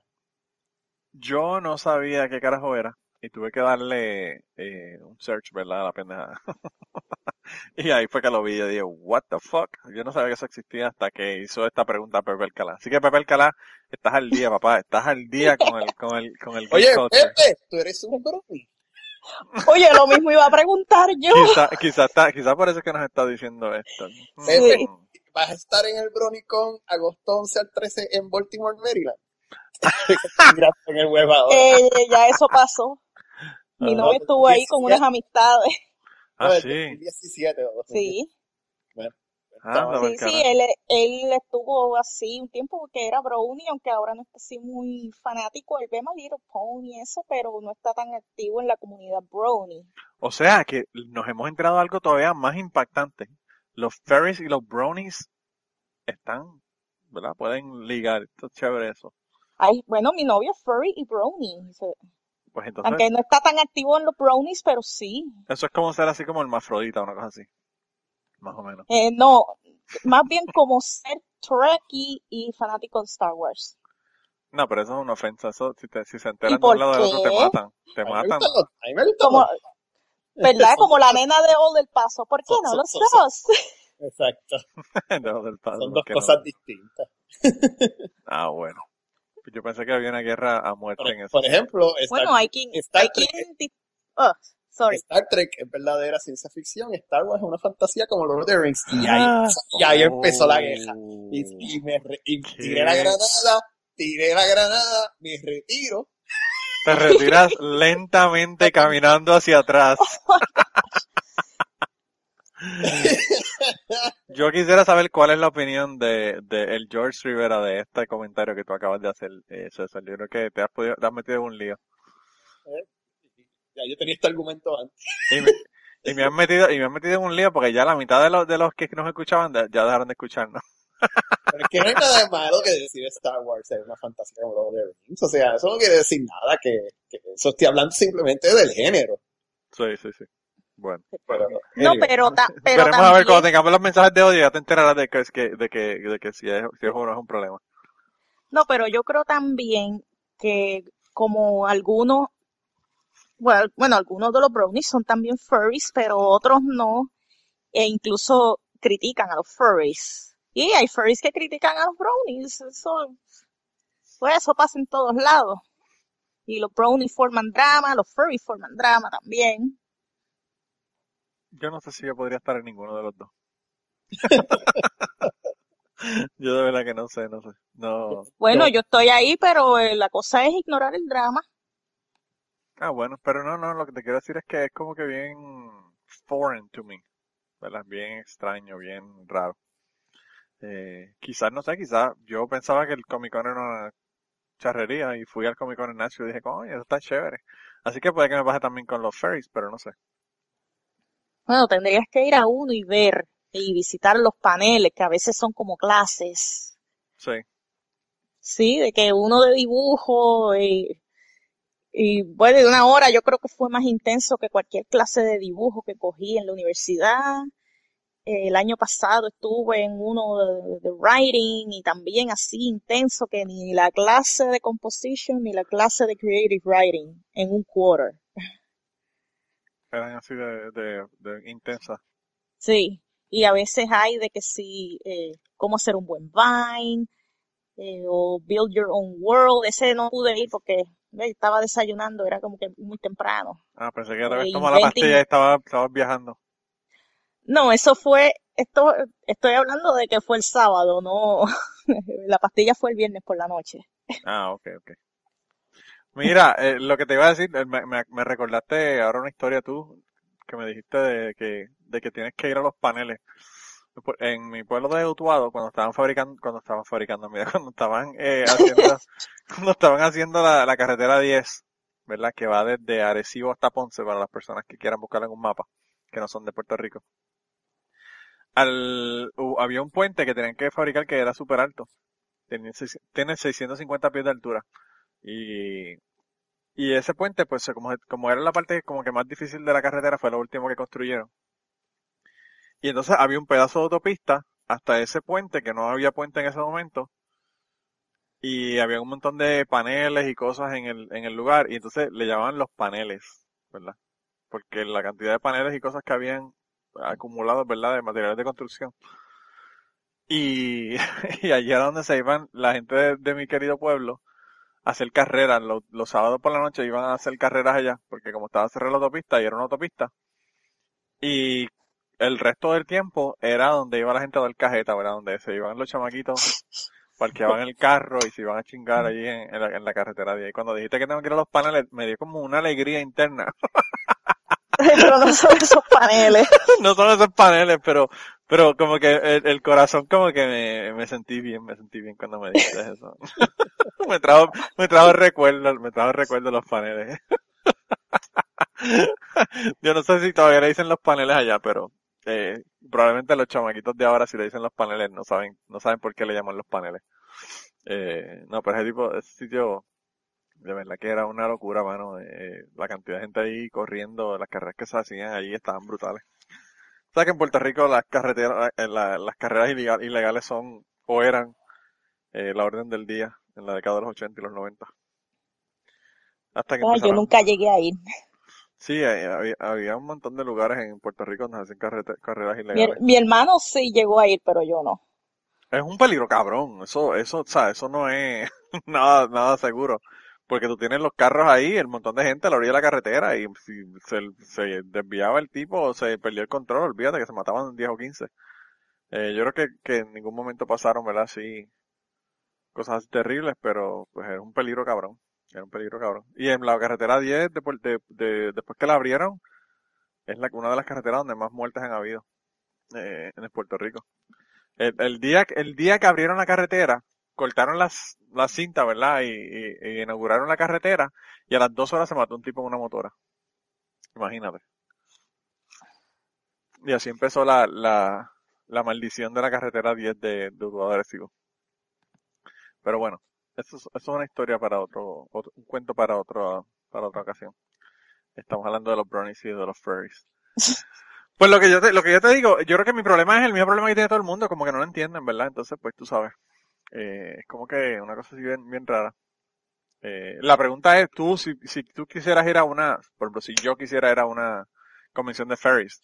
Yo no sabía qué carajo era y tuve que darle eh, un search, ¿verdad? A la pendejada. (laughs) y ahí fue que lo vi y dije, what the fuck? Yo no sabía que eso existía hasta que hizo esta pregunta Pepe Alcalá. Así que Pepe Alcalá, estás al día, papá. Estás al día con el, con el, con el (laughs) Oye. Pepe, tú eres un brownie. Oye, lo mismo iba a preguntar yo. Quizá, quizá, está, quizá por eso es que nos está diciendo esto. Pepe, Sí. vas a estar en el BronyCon agosto 11 al 13 en Baltimore, Maryland. En el web ahora. Eh, ya eso pasó. Mi Ah, novio estuvo ahí con unas amistades. Ah, No, el sí. 2017 o 2018. Sí, Sí, sí, carajo. él, él estuvo así un tiempo porque era brownie, aunque ahora no está así muy fanático. Él ve My Little Pony y eso, pero no está tan activo en la comunidad brownie. O sea que nos hemos enterado algo todavía más impactante. Los fairies y los brownies están, ¿verdad? Pueden ligar. Esto es chévere eso. Ay, bueno, mi novio es furry y brownie. Pues entonces, Aunque no está tan activo en los brownies, pero sí. eso es como ser así como el mafrodita, una cosa así. Más o menos. Eh, no, más bien como ser Trekkie y fanático de Star Wars. No, pero eso es una ofensa. Eso, si, te- si se enteran de un lado del otro, te matan. Te matan. Como, ¿verdad? Como la nena de Old del Paso. ¿Por qué no? Los dos. (laughs) Exacto. (laughs) Del palo, Son dos que no. cosas distintas. (laughs) Ah, bueno. Yo pensé que había una guerra a muerte Por, en eso. por ejemplo, Star, Bueno, hay quien, Star hay Trek- quien, oh, sorry. Star Trek es verdadera ciencia ficción, Star Wars es una fantasía como Lord of the Rings. Y ahí, Ah. y ahí empezó la guerra. Oh. Y, y me re- y ¿Qué? tiré la granada, tiré la granada, me retiro. Te retiras lentamente (laughs) caminando hacia atrás. Yo quisiera saber cuál es la opinión de, de el George Rivera de este comentario que tú acabas de hacer, eh, César. Yo creo que te has, podido, te has metido en un lío. Ya yo tenía este argumento antes. Y me, y me han metido, y me han metido en un lío porque ya la mitad de los, de los que nos escuchaban de- ya dejaron de escucharnos. Pero es que no hay nada de malo que decir Star Wars es una fantasía como Lord of the Rings. O sea, eso no quiere decir nada, que, que eso estoy hablando simplemente del género. Sí, sí, sí. Bueno. Pero, No, anyway. pero, ta- pero Veremos a ver cuando tengamos los mensajes de odio ya te enterarás de que, es que, de que, de que si es, si es o no es un problema. no, pero yo creo también que como algunos, bueno, bueno, algunos de los brownies son también furries, pero otros no, e incluso critican a los furries. Y hay furries que critican a los brownies, eso, pues eso pasa en todos lados. Y los brownies forman drama, los furries forman drama también. Yo no sé si yo podría estar en ninguno de los dos. (laughs) yo de verdad que no sé, no sé. No. Bueno, Yo- yo estoy ahí, pero eh, la cosa es ignorar el drama. Ah, bueno, pero no, no, lo que te quiero decir es que es como que bien foreign to me, ¿verdad? Bien extraño, bien raro. Eh, quizás, no sé, quizás yo pensaba que el Comic Con era una charrería y fui al Comic Con en Nashville y dije, coño, eso está chévere. Así que puede que me pase también con los ferries, pero no sé. Bueno, tendrías que ir a uno y ver y visitar los paneles, que a veces son como clases. Sí. Sí, de que uno de dibujo y, y bueno, de una hora yo creo que fue más intenso que cualquier clase de dibujo que cogí en la universidad. El año pasado estuve en uno de, de writing y también así intenso que ni la clase de composition ni la clase de creative writing en un quarter. Eran así de, de, de intensas. Sí. y a veces hay de que si, eh, cómo hacer un buen Vine, eh, o Build Your Own World, ese no pude ir porque estaba desayunando, era como que muy temprano. Ah, pensé que era Eh, tomado la inventing- pastilla y estaba, estaba viajando. No, eso fue, esto, estoy hablando de que fue el sábado, no, (laughs) la pastilla fue el viernes por la noche. Ah, ok, ok. Mira, eh, lo que te iba a decir, eh, me, me, me recordaste ahora una historia tú, que me dijiste de que, de que tienes que ir a los paneles. En mi pueblo de Utuado, cuando estaban fabricando, cuando estaban fabricando, mira, (laughs) cuando estaban eh, haciendo, (laughs) cuando estaban haciendo la, la carretera 10, ¿verdad? Que va desde Arecibo hasta Ponce para las personas que quieran buscarla en un mapa, que no son de Puerto Rico. Al, había un puente que tenían que fabricar que era súper alto. Tenía, seis- tiene 650 pies de altura. Y, y ese puente, pues como, como era la parte como que más difícil de la carretera, fue lo último que construyeron. Y entonces había un pedazo de autopista hasta ese puente, que no había puente en ese momento. Y había un montón de paneles y cosas en el, en el lugar. Y entonces le llamaban los paneles, ¿verdad? Porque la cantidad de paneles y cosas que habían acumulado, ¿verdad? De materiales de construcción. Y, (laughs) y allí era donde se iban la gente de, mi querido pueblo a hacer carreras. Los, los sábados por la noche iban a hacer carreras allá, porque como estaba cerrada la autopista y era una autopista. Y el resto del tiempo era donde iba la gente a dar cajeta, ¿verdad? Donde se iban los chamaquitos, parqueaban el carro y se iban a chingar allí en, en la, en la carretera de ahí. Cuando dijiste que tengo que ir a los paneles, me dio como una alegría interna. (laughs) Pero no son esos paneles. (laughs) no son esos paneles, pero, pero como que el, el corazón como que me, me sentí bien, me sentí bien cuando me dijiste eso. (laughs) me trajo, me trajo recuerdos, me trajo recuerdos los paneles. Yo no sé si todavía le dicen los paneles allá, pero eh, probablemente los chamaquitos de ahora si le dicen los paneles no saben, no saben por qué le llaman los paneles. Eh, no, pero ese tipo, ese sitio, de verdad que era una locura, mano. Eh, la cantidad de gente ahí corriendo, las carreras que se hacían allí estaban brutales. ¿Sabes que en Puerto Rico las carreteras, eh, la- las carreras ilegal- ilegales son, o eran, eh, la orden del día en la década de los 80 y los 90? Hasta que yo nunca llegué a ir. Sí, había, había un montón de lugares en Puerto Rico donde hacen carreras Mi, ilegales. mi hermano sí llegó a ir, pero yo no. Es un peligro cabrón, eso, eso, o sea, eso no es (laughs) nada, nada seguro. Porque tú tienes los carros ahí, el montón de gente a la orilla de la carretera y si se, se desviaba el tipo o se perdió el control, olvídate que se mataban 10 o 15. Eh, yo creo que, que en ningún momento pasaron, ¿verdad? Así, cosas terribles, pero pues era un peligro cabrón. Era un peligro cabrón. Y en la carretera 10, después, de, de- después que la abrieron, es la, una de las carreteras donde más muertes han habido eh, en Puerto Rico. El, día, el día que abrieron la carretera, cortaron las, la cinta, ¿verdad? Y, inauguraron la carretera y a las dos horas se mató un tipo en una motora. Imagínate. Y así empezó la, la, la maldición de la carretera 10 de, de Arecibo. Pero bueno, eso, es- eso es una historia para otro, otro- un cuento para otro, para otra ocasión. Estamos hablando de los brownies y de los furries. (laughs) Pues lo que yo te, lo que yo te digo, yo creo que mi problema es el mismo problema que tiene todo el mundo, como que no lo entienden, ¿verdad? Entonces, pues tú sabes. Eh, es como que una cosa así bien, bien rara. Eh, la pregunta es, tú, si, si tú quisieras ir a una, por ejemplo, si yo quisiera ir a una convención de ferries,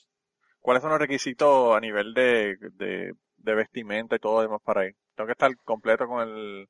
¿cuáles son los requisitos a nivel de, de, de vestimenta y todo demás para ir? ¿Tengo que estar completo con el,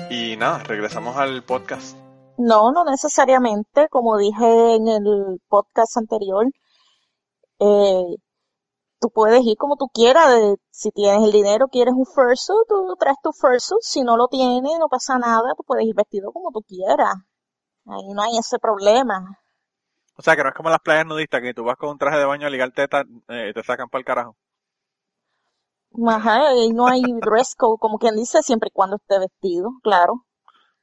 y nada, regresamos al podcast. No, no necesariamente, como dije en el podcast anterior, eh, tú puedes ir como tú quieras, de- si tienes el dinero, quieres un fursuit, tú traes tu fursuit, si no lo tienes, no pasa nada, tú puedes ir vestido como tú quieras, ahí no hay ese problema. O sea, que no es como las playas nudistas, que tú vas con un traje de baño a ligar teta eh, y te sacan para el carajo. Ajá, y no hay dress code, como quien dice, siempre y cuando esté vestido, claro.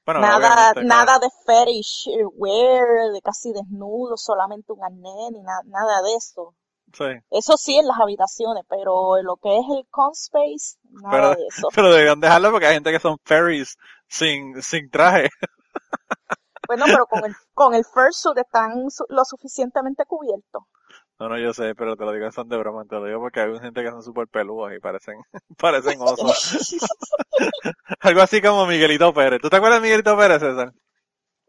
Bueno, nada, obviamente, claro. nada de fetish wear, de casi desnudo, solamente un arnés, ni na- nada de eso. Sí. Eso sí en las habitaciones, pero en lo que es el conspace, nada Pero, de eso. (laughs) pero debían dejarlo porque hay gente que son fairies sin, sin traje. Bueno, pero con el, con el fursuit están lo suficientemente cubiertos. No, no, yo sé, pero te lo digo son de broma, te lo digo porque hay gente que son súper peludos y parecen, (laughs) parecen osos. (laughs) Algo así como Miguelito Pérez. ¿Tú te acuerdas de Miguelito Pérez, César?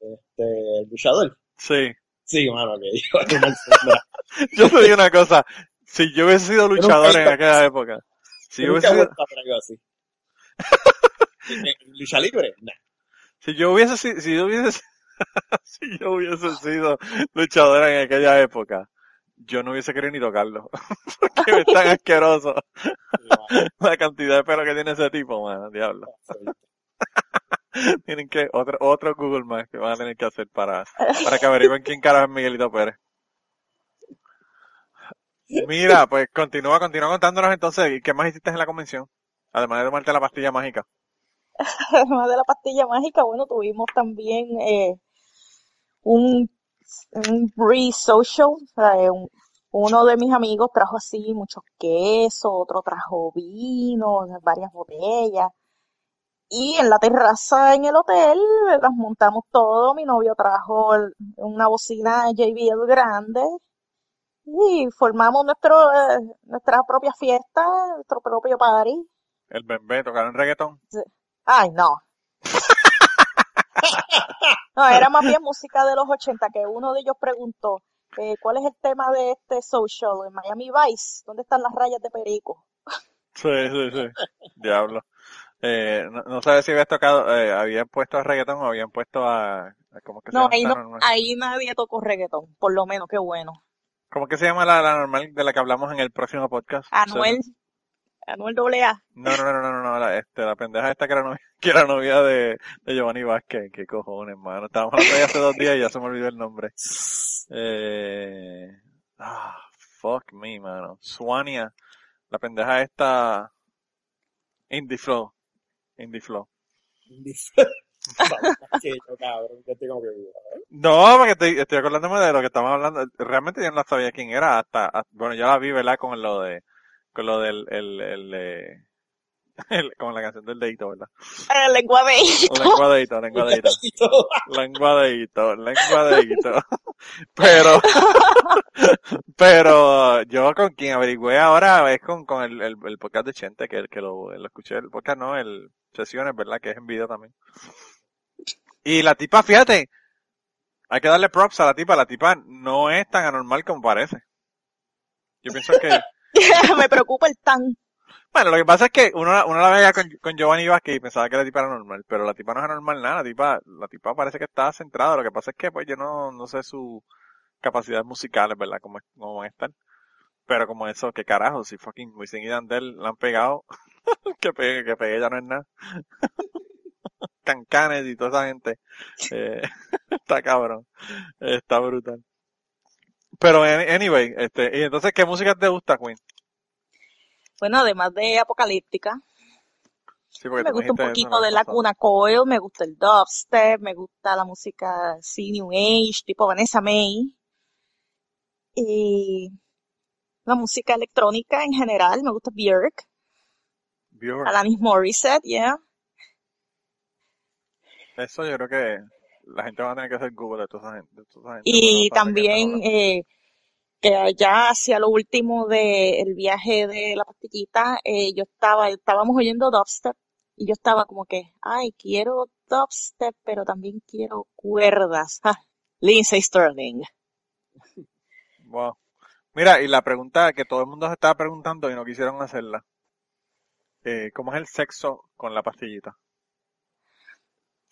Este, el luchador. Sí. Sí, mano, que. (laughs) Yo te digo una cosa. Si yo hubiese sido luchador en aquella época, si yo hubiese sido, así. Eh, ¿Lucha libre? Nah. si yo hubiese sido, si yo hubiese, si yo hubiese sido luchador en aquella época, yo no hubiese querido ni tocarlo. (laughs) Porque es tan asqueroso (laughs) la cantidad de pelo que tiene ese tipo, man, diablo. (laughs) Tienen que, otro, otro Google más que van a tener que hacer para, para que averigüen quién carajo es Miguelito Pérez. Mira, pues continúa, continúa contándonos entonces, ¿y ¿qué más hiciste en la convención? Además de tomarte la pastilla mágica. Además de la pastilla mágica, bueno, tuvimos también eh, un, un brief social. o sea, eh, un- uno de mis amigos trajo así muchos quesos, otro trajo vino, varias botellas. Y en la terraza en el hotel las montamos todo. Mi novio trajo el- una bocina JBL grande y formamos nuestro, eh, nuestra propia fiesta, nuestro propio party. El bebé, tocaron reggaetón. Ay, no. (laughs) No, era más (laughs) bien música de los 80, que uno de ellos preguntó, eh, ¿cuál es el tema de este social en Miami Vice? ¿Dónde están las rayas de Perico? Sí, sí, sí. Diablo. Eh, no, no sabes si habías tocado, eh, habían puesto a reggaetón o habían puesto a, a ¿cómo que se No, llama ahí, no, ahí nadie tocó reggaetón, por lo menos, qué bueno. ¿Cómo que se llama la, la normal de la que hablamos en el próximo podcast? Anuel, (laughs) Anuel AA. No, no, no, no, no, no, la, este, la pendeja esta que era novia, (laughs) que era novia de, de Giovanni Vázquez, qué cojones, mano. Estábamos hablando de ella hace dos días y ya se me olvidó el nombre. (laughs) Eh, ah, fuck me, mano. Swania, la pendeja esta, Indie Flow, Indie Flow. Que, No, porque estoy, estoy acordándome de lo que estamos hablando. Realmente yo no sabía quién era hasta, hasta- bueno, yo la vi, ¿verdad? Con lo de, con lo del, el, el, eh, (laughs) el- con la canción del dedito, ¿verdad? El lenguadeíto. Lenguadeito, lenguadeito. Lenguadeito, (laughs) lenguadeito. (laughs) Pero, pero yo con quien averigüé ahora es con, con el, el, el podcast de Chente, que, que lo, lo escuché, el podcast no, el sesiones, ¿verdad? Que es en video también. Y la tipa, fíjate, hay que darle props a la tipa, la tipa no es tan anormal como parece. Yo pienso que, (laughs) Me preocupa el tan. bueno, lo que pasa es que uno, uno la veía con, con Giovanni Vázquez y pensaba que la tipa era normal, pero la tipa no es anormal nada, la tipa, la tipa parece que está centrada, lo que pasa es que pues yo no, no sé sus capacidades musicales, ¿verdad? Como, como están. Pero como eso, qué carajo, si fucking Wisin y Yandel la han pegado, (laughs) que pegue, que pegue ya no es nada. (laughs) Cancanes y toda esa gente. Eh, está cabrón. Está brutal. Pero any- anyway, este, y entonces, ¿qué música te gusta, Queen? Bueno, además de apocalíptica, Sí, porque me gusta un poquito de vez la pasada. cuna coil, me gusta el dubstep, me gusta la música así New Age, tipo Vanessa May. Y la música electrónica en general, me gusta Björk, Björk. Alanis Morissette, yeah. Eso yo creo que la gente va a tener que hacer Google de toda esa gente. de toda esa gente Y también eh, que ya hacia lo último del viaje de la pastillita, eh, yo estaba, estábamos oyendo dubstep y yo estaba como que, ay, quiero dubstep, pero también quiero cuerdas. (laughs) Ah, Lindsay Sterling. Wow. Mira, y la pregunta que todo el mundo se estaba preguntando y no quisieron hacerla. Eh, ¿Cómo es el sexo con la pastillita?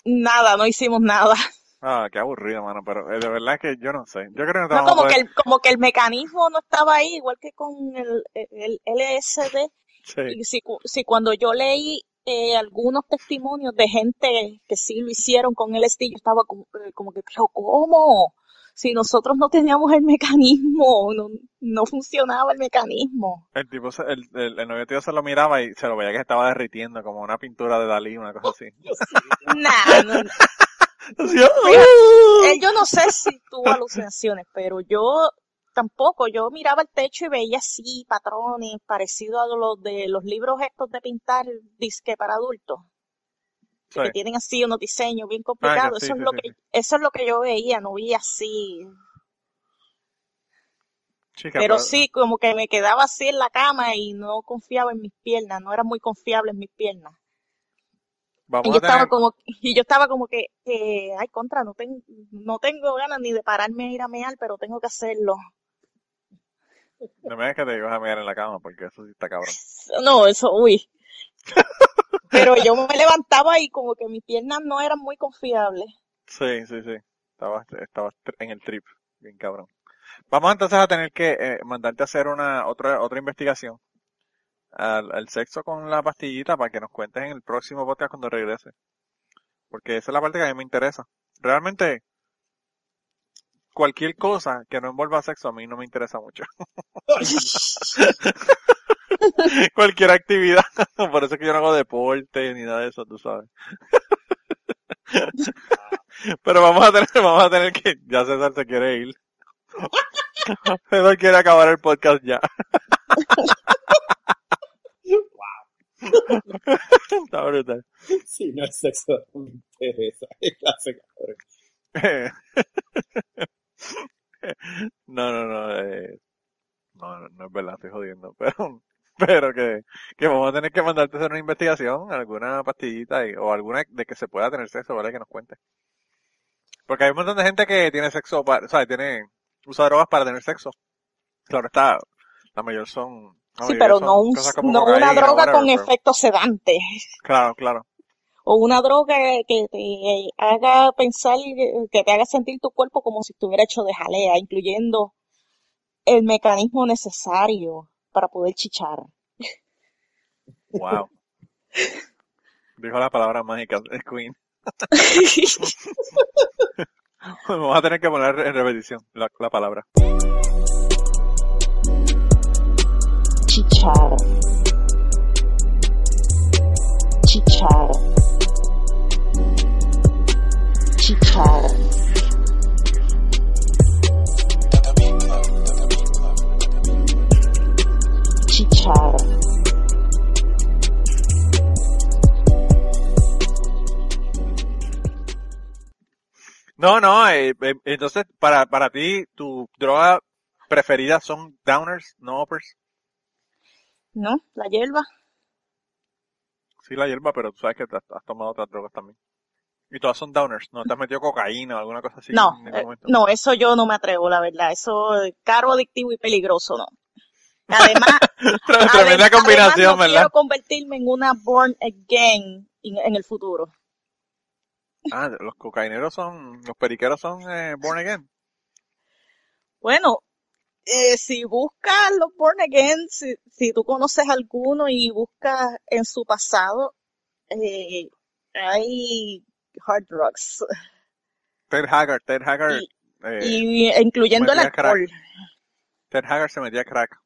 Nada, no hicimos nada. Ah, qué aburrido, mano, pero eh, de verdad es que yo no sé. Yo creo que no como que el, como que el mecanismo no estaba ahí, igual que con el, el LSD. Sí. Y si cuando yo leí eh, algunos testimonios de gente que sí lo hicieron con LSD, yo estaba como, eh, como que, pero ¿cómo? Si nosotros no teníamos el mecanismo, no, no funcionaba el mecanismo. El tipo, se- el, el, el novio tío se lo miraba y se lo veía que estaba derritiendo como una pintura de Dalí, una cosa así. (laughs) Nah, no, no. (laughs) "Ah". él yo no sé si tuvo (laughs) alucinaciones, pero yo tampoco, yo miraba el techo y veía así patrones parecidos a los de los libros estos de pintar disque para adultos, Sí. que tienen así unos diseños bien Ah, complicados. eso es lo que, eso es lo que yo veía, no vi así. Chica, Pero sí, como que me quedaba así en la cama y no confiaba en mis piernas, no era muy confiable en mis piernas. Y yo tener, estaba como, y yo estaba como que, ay, contra, no tengo, no tengo ganas ni de pararme a ir a mear, pero tengo que hacerlo. no me digas que te ibas a mirar en la cama porque eso sí está cabrón. No, eso, uy. Pero yo me levantaba y como que mis piernas no eran muy confiables. Sí, sí, sí. Estabas, estabas en el trip, bien cabrón. Vamos entonces a tener que eh, mandarte a hacer una otra otra investigación al, al sexo con la pastillita para que nos cuentes en el próximo podcast cuando regrese. Porque esa es la parte que a mí me interesa. Realmente, cualquier cosa que no envuelva sexo a mí no me interesa mucho. (laughs) (laughs) cualquier actividad. (laughs) Por eso es que yo no hago deporte ni nada de eso, tú sabes. (laughs) Pero vamos a tener, vamos a tener que, ya César se quiere ir. César quiere acabar el podcast ya. Está brutal. Sí, no es sexo, no me interesa. Qué clase, cabrón. No, no, no, eh, no, no, no es verdad, estoy jodiendo, pero, (laughs) pero que, que vamos a tener que mandarte hacer una investigación, alguna pastillita y- o alguna de que se pueda tener sexo, ¿vale? Que nos cuente. Porque hay un montón de gente que tiene sexo, para, o sea, tiene, usa drogas para tener sexo. Claro está, la mayor son, la Sí, pero son no, un, no una droga con pero- efecto sedante. Claro, claro. O una droga que te haga pensar, que te haga sentir tu cuerpo como si estuviera hecho de jalea, incluyendo el mecanismo necesario para poder chichar. Wow. Dijo la palabra mágica, es Queen. (laughs) Vamos a tener que poner en repetición la, la palabra. Chichar. Chichar. Chichar. No, no, eh, eh, entonces para, para ti, tu droga preferida son downers, no uppers. ¿No? La hierba. Sí, la hierba, pero tú sabes que te has, has tomado otras drogas también. Y todas son downers, ¿no te has metido cocaína o alguna cosa así No, eh, no, eso yo no me atrevo, la verdad. Eso es caro, adictivo y peligroso, no. Además, (laughs) Tremenda combinación, además no ¿verdad? quiero convertirme en una born again en, en el futuro. Ah, los cocaineros son, los periqueros son eh, born again. Bueno, eh, si buscas los born again, si, si tú conoces alguno y buscas en su pasado, eh, hay hard drugs, Ted Haggard, Ted Haggard, Y- y incluyendo el crack. alcohol. Ted Haggard se metía crack.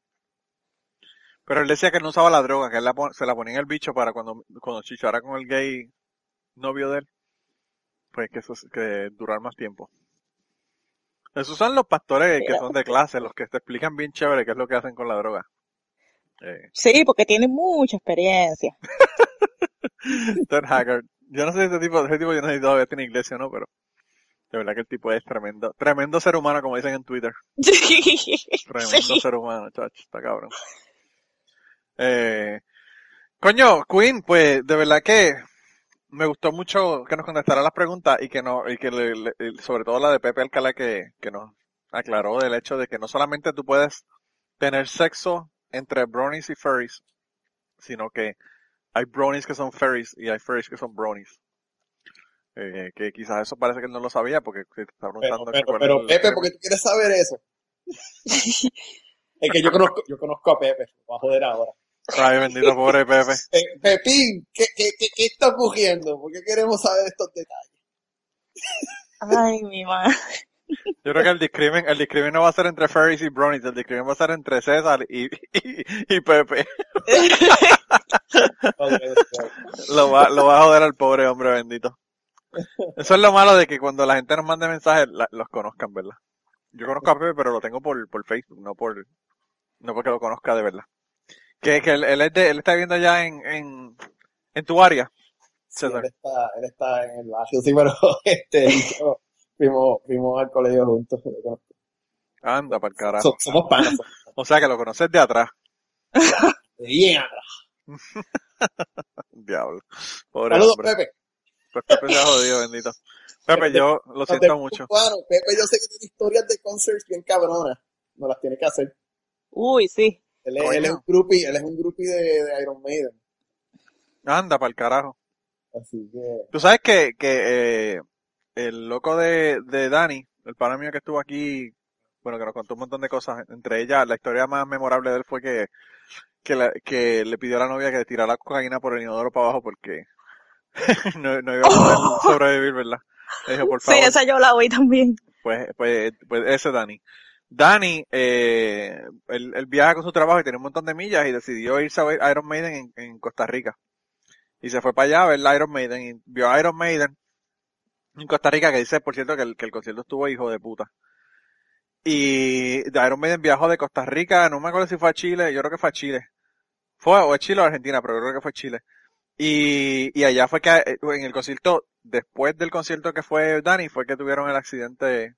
Pero él decía que no usaba la droga, que él la se la ponía en el bicho para cuando, cuando chichara con el gay novio de él, pues que eso es- que durar más tiempo. Esos son los pastores que son de clase, los que te explican bien chévere qué es lo que hacen con la droga. Eh, Sí, porque tienen mucha experiencia. (laughs) Ted Haggard. Yo no sé si ese tipo, ese tipo yo no sé si todavía tiene iglesia o no, pero de verdad que el tipo es tremendo, tremendo ser humano como dicen en Twitter. (laughs) Tremendo Sí. ser humano, chacho, está cabrón. Eh, coño, Queen, pues de verdad que me gustó mucho que nos contestara las preguntas y que no, y que le- le- sobre todo la de Pepe Alcalá que, que nos aclaró del hecho de que no solamente tú puedes tener sexo entre bronies y furries, sino que hay bronies que son furries y hay furries que son bronies. Eh, que quizás eso parece que él no lo sabía porque te está preguntando pero, Pepe, ¿por qué tú quieres saber eso? (laughs) Es que yo conozco, yo conozco a Pepe, voy a joder ahora. Ay, bendito pobre Pepe. (laughs) Eh, Pepín, ¿qué, qué, qué, qué está ocurriendo? ¿Por qué queremos saber estos detalles? Ay, mi madre. Yo creo que el discrimen, el discrimen no va a ser entre Ferris y Bronies, el discrimen va a ser entre César y, y, y Pepe. (laughs) Lo va, lo va a joder al pobre hombre bendito. Eso es lo malo de que cuando la gente nos mande mensajes, la- los conozcan, ¿verdad? Yo conozco a Pepe, pero lo tengo por, por Facebook, no por, no porque lo conozca de verdad. Que, que él, él es de, él está viviendo ya en, en, en tu área, Sí, César. él está, él está en el barrio, sí, pero (laughs) este, yo- (laughs) fuimos, fuimos al colegio juntos. Anda, para el carajo. So- somos panas. O sea que lo conoces de atrás. panas. Bien atrás. (laughs) Diablo. Pobre Saludos, hombre. Pepe. Pues Pepe se ha jodido, bendito. Pepe, yo lo siento de mucho. Cubano, Pepe, yo sé que tiene historias de concerts bien cabronas. No las tiene que hacer. Uy, sí. Él es, él es un groupie, él es un groupie de, de Iron Maiden. Anda, para el carajo. Así que, Tú sabes que, que eh, el loco de, de Dani, el pana mío que estuvo aquí, bueno, que nos contó un montón de cosas, entre ellas, la historia más memorable de él fue que, que, la- que le pidió a la novia que tirara cocaína por el inodoro para abajo porque (laughs) no, no iba a poder sobrevivir, ¿verdad? Le dijo, por Sí, favor, esa yo la oí también. pues, pues, pues ese Dani. Dani, eh, él, viaja con su trabajo y tiene un montón de millas y decidió irse a ver Iron Maiden en, en Costa Rica. Y se fue para allá a ver Iron Maiden y vio a Iron Maiden en Costa Rica que dice, por cierto, que el, concierto estuvo hijo de puta. Y Iron Maiden viajó de Costa Rica, no me acuerdo si fue a Chile, yo creo que fue a Chile. Fue o a Chile o a Argentina, pero creo que fue a Chile. Y, y allá fue que eh, en el concierto, después del concierto que fue Dani, fue que tuvieron el accidente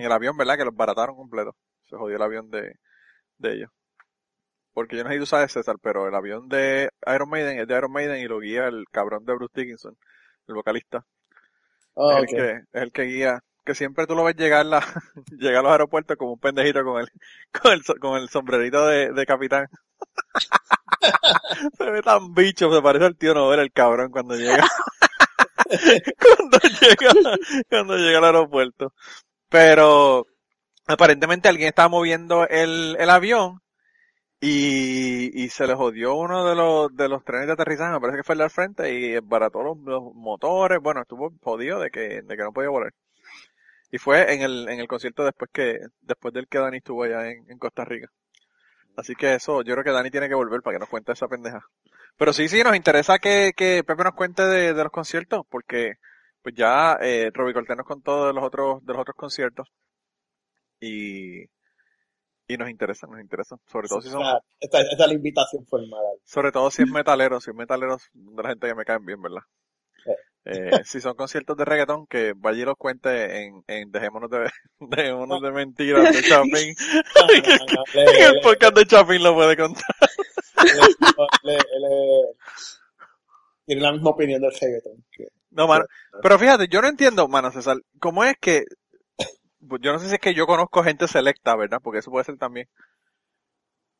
en el avión, ¿verdad? Que los barataron completo. Se jodió el avión de, de ellos. Porque yo no sé si tú sabes, César, pero el avión de Iron Maiden es de Iron Maiden y lo guía el cabrón de Bruce Dickinson, el vocalista. oh, es, el que, es el que guía. Que siempre tú lo ves llegar, la, (laughs) llegar a los aeropuertos como un pendejito con el, (laughs) con el, con el sombrerito de, de capitán. (laughs) se ve tan bicho, se parece al tío Nobel, el cabrón, cuando llega. cuando llega, cuando llega al aeropuerto. Pero, aparentemente alguien estaba moviendo el, el avión y, y se le jodió uno de los, de los trenes de aterrizaje, me parece que fue el de al frente y barató los, los motores, bueno, estuvo jodido de que, de que no podía volar. Y fue en el, en el concierto después que, después del que Dani estuvo allá en, en Costa Rica. Así que eso, yo creo que Dani tiene que volver para que nos cuente esa pendeja. Pero sí, sí, nos interesa que, que Pepe nos cuente de, de los conciertos, porque pues ya eh, Roby Cortés nos contó de los otros, de los otros conciertos. Y, y nos interesa, nos interesa. Sobre todo si son, Esta, esta, esta es la invitación formal. sobre todo si es metalero, si es metalero de la gente que me caen bien, ¿verdad? Sí. Eh, si son conciertos de reggaetón, que vaya y los cuente en, en Dejémonos de, (laughs) Dejémonos de Mentiras de Chapin. Le- (laughs) En el le- podcast de Chapin lo puede contar. le- le- Tiene la misma opinión del reggaeton. que- No, mano. Pero fíjate, yo no entiendo, mano César, ¿cómo es que, pues yo no sé si es que yo conozco gente selecta, ¿verdad? Porque eso puede ser también.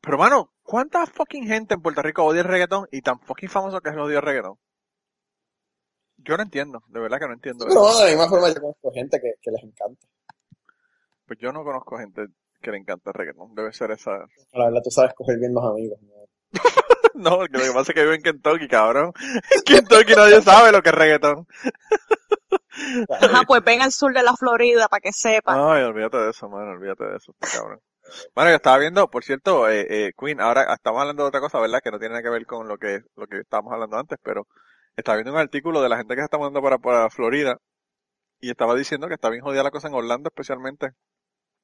Pero, mano, ¿cuánta fucking gente en Puerto Rico odia el reggaetón y tan fucking famoso que es el odio al reggaetón? Yo no entiendo, de verdad que no entiendo. Eso. bueno, de la misma forma yo conozco gente que, que les encanta. Pues yo no conozco gente que le encanta el reggaetón. Debe ser esa. La verdad, tú sabes coger bien los amigos. ¿no? (laughs) (laughs) No, porque lo que pasa es que vivo en Kentucky, cabrón. (laughs) En Kentucky nadie sabe lo que es reggaetón. Ajá, (laughs) pues ven al sur de la Florida para que sepan. Ay, olvídate de eso, mano, olvídate de eso, cabrón. Bueno, yo estaba viendo, por cierto, eh, eh, Queen, ahora estamos hablando de otra cosa, ¿verdad? Que no tiene nada que ver con lo que, lo que estábamos hablando antes, pero estaba viendo un artículo de la gente que se está mudando para, para Florida y estaba diciendo que está bien jodida la cosa en Orlando especialmente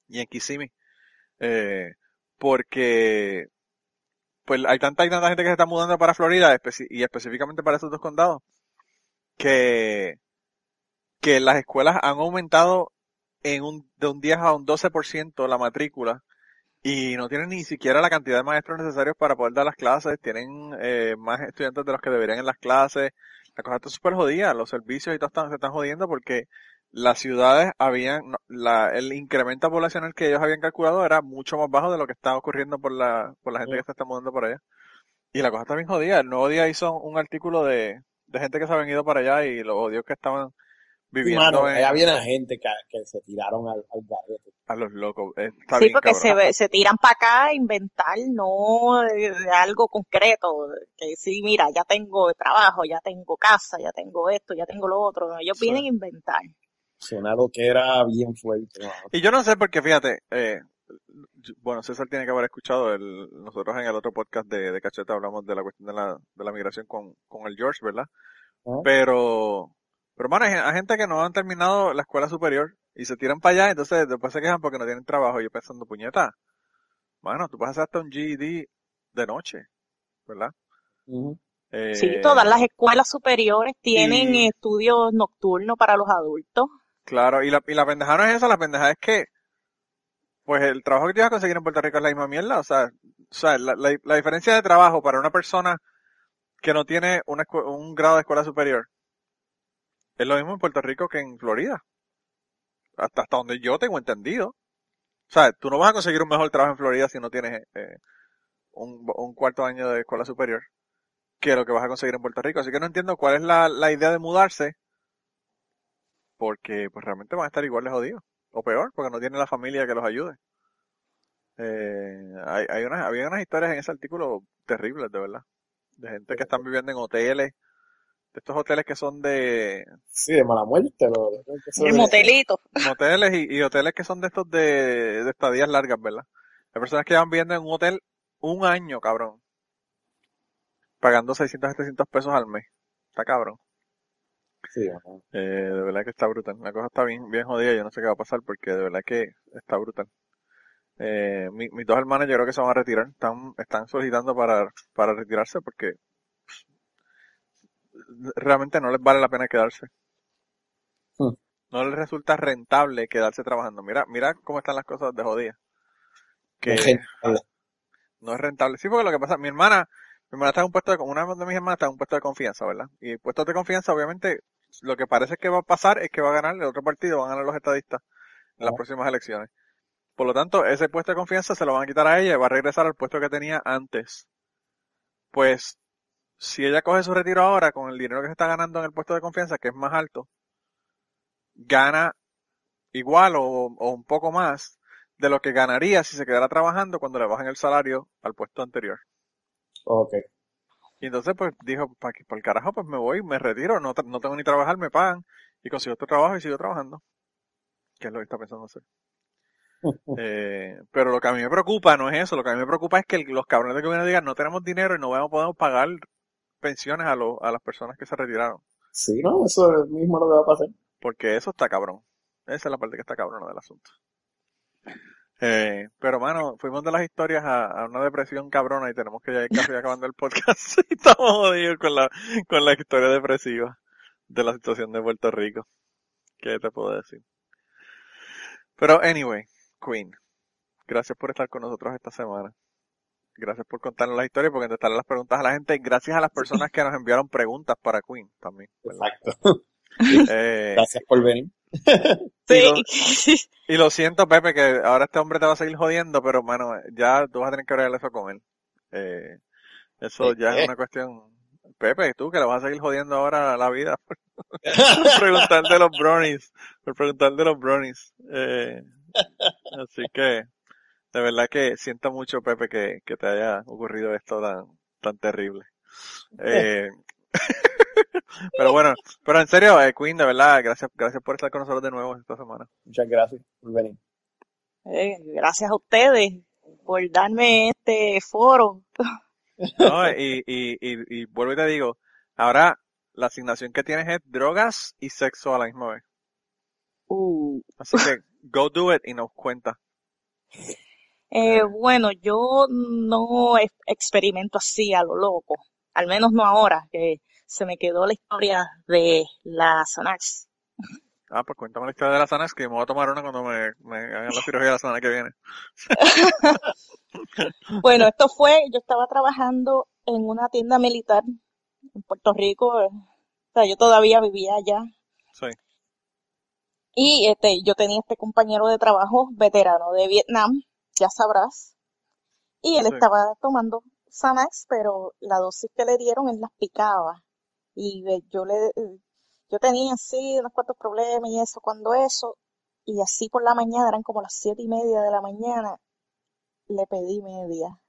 y en Kissimmee, eh, porque pues hay tanta y tanta gente que se está mudando para Florida y específicamente para esos dos condados que que las escuelas han aumentado en un, de un 10 a un 12% la matrícula y no tienen ni siquiera la cantidad de maestros necesarios para poder dar las clases, tienen eh, más estudiantes de los que deberían en las clases, la cosa está súper jodida, los servicios y todo están, se están jodiendo porque las ciudades habían, la, el incremento poblacional que ellos habían calculado era mucho más bajo de lo que está ocurriendo por la, por la gente que se está mudando por allá. Y la cosa está bien jodida. El nuevo día hizo un artículo de, de gente que se habían ido para allá y los odios que estaban viviendo mano, en- allá viene gente que, que se tiraron al, al garete. a los locos. Está Sí, bien, porque cabrón. se, ve- se tiran para acá a inventar, no de, de algo concreto. Que sí, mira, ya tengo trabajo, ya tengo casa, ya tengo esto, ya tengo lo otro. Ellos Sí. vienen a inventar. Suena lo que era bien fuerte. mano. Y yo no sé porque, fíjate, eh, bueno, César tiene que haber escuchado, el, nosotros en el otro podcast de, de Cacheta hablamos de la cuestión de la, de la migración con, con el George, ¿verdad? Ajá. Pero, pero bueno, hay, hay gente que no han terminado la escuela superior y se tiran para allá, entonces después se quejan porque no tienen trabajo. Y yo pensando, puñeta, bueno, tú hacer hasta un GED de noche, ¿verdad? Eh, Sí, todas las escuelas superiores tienen y- estudios nocturnos para los adultos. Claro, y la, y la pendejada no es esa, la pendejada es que, pues el trabajo que te vas a conseguir en Puerto Rico es la misma mierda, o sea, o sea, la, la, diferencia de trabajo para una persona que no tiene un grado de escuela superior es lo mismo en Puerto Rico que en Florida. Hasta, hasta donde yo tengo entendido. O sea, tú no vas a conseguir un mejor trabajo en Florida si no tienes eh, un, un cuarto año de escuela superior que lo que vas a conseguir en Puerto Rico. Así que no entiendo cuál es la, la idea de mudarse porque pues realmente van a estar igual de jodidos. O peor, porque no tienen la familia que los ayude. Eh, hay, hay unas, había unas historias en ese artículo terribles, de verdad. De gente que están viviendo en hoteles. De estos hoteles que son de Sí, de mala muerte. Lo, eso El de- motelito. (laughs) moteles y, y hoteles que son de estos de, de estadías largas, ¿verdad? Hay personas que van viviendo en un hotel un año, cabrón. Pagando 600, 700 pesos al mes. Está cabrón. Sí. Eh, de verdad que está brutal. La cosa está bien, bien jodida. Yo no sé qué va a pasar porque de verdad que está brutal. Eh, mi- mis dos hermanas yo creo que se van a retirar. Están, están solicitando para, para retirarse porque realmente no les vale la pena quedarse. Hmm. No les resulta rentable quedarse trabajando. Mira, mira cómo están las cosas de jodida. Que no es rentable. Sí, porque lo que pasa, mi hermana, mi hermana está en un puesto de, una de mis hermanas está en un puesto de confianza, ¿verdad? Y puestos de confianza, obviamente, lo que parece que va a pasar es que va a ganar el otro partido, van a ganar los estadistas en las Ah. próximas elecciones. Por lo tanto, ese puesto de confianza se lo van a quitar a ella y va a regresar al puesto que tenía antes. Pues, si ella coge su retiro ahora con el dinero que se está ganando en el puesto de confianza, que es más alto, gana igual o, o un poco más de lo que ganaría si se quedara trabajando cuando le bajen el salario al puesto anterior. Ok. Y entonces pues dijo, para el carajo pues me voy, me retiro, no, no tengo ni trabajar, me pagan y consigo otro trabajo y sigo trabajando. Que es lo que está pensando hacer. (laughs) Eh, pero lo que a mí me preocupa no es eso, lo que a mí me preocupa es que el- los cabrones de gobierno digan no tenemos dinero y no vamos, podemos pagar pensiones a, los a las personas que se retiraron. Sí, no, eso es mismo lo que va a pasar. Porque eso está cabrón. Esa es la parte que está cabrona del asunto. Eh, pero mano, fuimos de las historias a, a una depresión cabrona y tenemos que ya ir casi acabando el podcast (laughs) y estamos jodidos con la, con la historia depresiva de la situación de Puerto Rico. ¿Qué te puedo decir? Pero anyway, Queen, gracias por estar con nosotros esta semana. Gracias por contarnos la historia y por contestarle las preguntas a la gente. Gracias a las personas que nos enviaron preguntas para Queen también. ¿verdad? Exacto. (laughs) (laughs) Eh, Gracias por venir. Sí. Y lo siento, Pepe, que ahora este hombre te va a seguir jodiendo, pero, mano, ya tú vas a tener que arreglar eso con él. Eh, eso ¿De ya qué? es una cuestión. Pepe, tú que le vas a seguir jodiendo ahora la vida (laughs) por preguntar de los brownies, por preguntar de los brownies. Eh, así que, de verdad que siento mucho, Pepe, que, que te haya ocurrido esto tan, tan terrible. Eh, (laughs) pero bueno, pero en serio, eh, Queen, de verdad, gracias, gracias por estar con nosotros de nuevo esta semana. Muchas gracias por venir. Eh, gracias a ustedes por darme este foro. No, y, y, y, y vuelvo y te digo, ahora la asignación que tienes es drogas y sexo a la misma vez. Uh, Así que go do it y nos cuenta. eh, bueno, yo no ex- experimento así a lo loco, al menos no ahora, que se me quedó la historia de la Xanax. Ah, pues cuéntame la historia de la Xanax que me voy a tomar una cuando me, me hagan la cirugía la semana que viene. (laughs) Bueno, esto fue, yo estaba trabajando en una tienda militar en Puerto Rico, eh, o sea, yo todavía vivía allá Sí. y este, yo tenía este compañero de trabajo veterano de Vietnam, ya sabrás, y él Sí. estaba tomando Xanax, pero la dosis que le dieron él las picaba y yo le, eh, yo tenía así unos cuantos problemas y eso, cuando eso, y así por la mañana, eran como las siete y media de la mañana, le pedí media.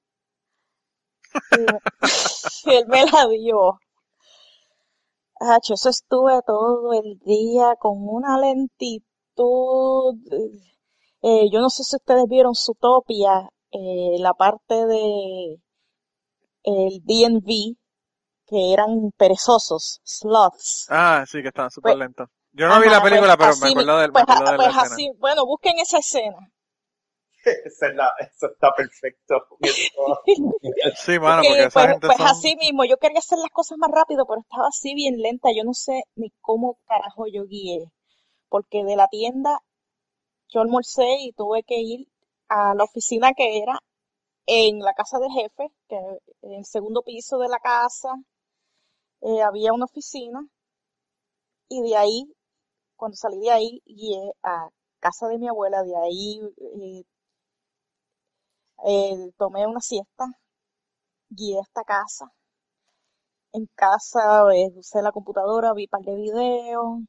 Y, (laughs) él me la dio. Hacho, eso estuve todo el día con una lentitud. Eh, yo no sé si ustedes vieron Zootopia, eh, la parte de el DNV, que eran perezosos, sloths. Ah, sí, que estaban súper Pues, lentos. Yo no vi la pues película, pero me así, acuerdo de, me pues, acuerdo a- de pues la escena. así, bueno, busquen esa escena. Esa es la- eso está perfecto. (laughs) Sí, mano, porque Porque, esa pues, gente pues son... así mismo, yo quería hacer las cosas más rápido, pero estaba así bien lenta. Yo no sé ni cómo carajo yo guié. Porque de la tienda yo almorcé y tuve que ir a la oficina que era en la casa del jefe, que en el segundo piso de la casa eh, había una oficina. Y de ahí, cuando salí de ahí, guié a casa de mi abuela. De ahí eh, eh, tomé una siesta, guié a esta casa. En casa usé la computadora, vi un par de videos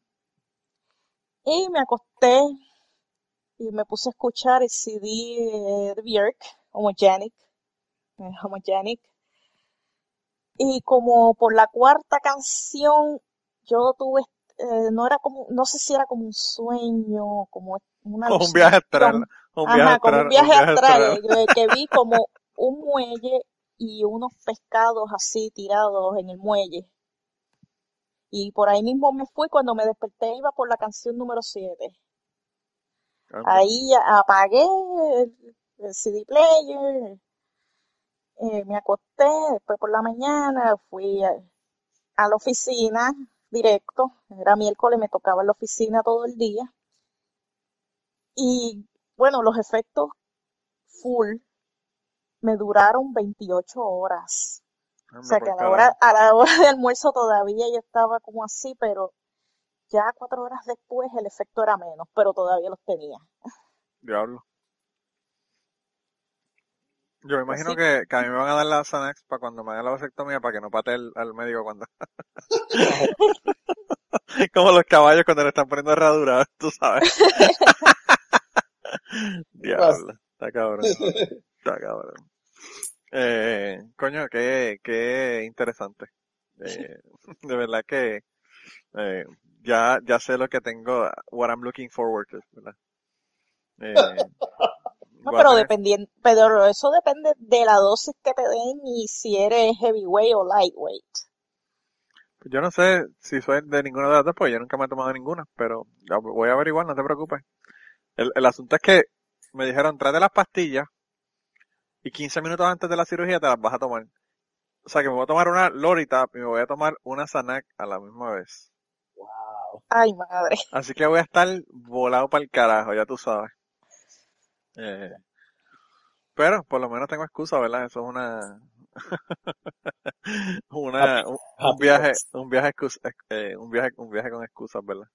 y me acosté y me puse a escuchar el CD de Björk, Homogenic, Homogenic. Y como por la cuarta canción, yo tuve, eh, no era como, no sé si era como un sueño, como una (laughs) Un viaje astral. Un viaje Ajá, como astral. un viaje astral, astral. eh, que vi (laughs) como un muelle y unos pescados así tirados en el muelle. Y por ahí mismo me fui, cuando me desperté iba por la canción número 7. Anda. Ahí a- apagué el CD player, eh, me acosté, después por la mañana fui a, a la oficina directo, era miércoles, me tocaba en la oficina todo el día. Y bueno, los efectos full me duraron 28 horas. O Anda sea que a la carajo. hora, a la hora de almuerzo todavía yo estaba como así, pero ya cuatro horas después el efecto era menos, pero todavía los tenía. Diablo. Yo me imagino que, que a mí me van a dar la Xanax para cuando me hagan la vasectomía para que no pate el, al médico cuando... (laughs) Como los caballos cuando le están poniendo herradura, tú sabes. (laughs) Diablo. Está cabrón. (laughs) Está cabrón. Eh, coño, qué, qué interesante. Eh, de verdad que eh, ya, ya sé lo que tengo, what I'm looking forward to, ¿verdad? Eh, no, pero dependiendo, pero eso depende de la dosis que te den y si eres heavyweight o lightweight. yo no sé si soy de ninguna de las dos, pues yo nunca me he tomado ninguna, pero voy a averiguar, no te preocupes. El, el asunto es que me dijeron, tráete las pastillas y 15 minutos antes de la cirugía te las vas a tomar. O sea que me voy a tomar una Lorita y me voy a tomar una Sanac a la misma vez. wow. Ay, madre. Así que voy a estar volado para el carajo, ya tú sabes. Eh, pero por lo menos tengo excusa, ¿verdad? Eso es una, (laughs) una, un, viaje, un viaje, excus- eh, un viaje, un viaje con excusas, ¿verdad?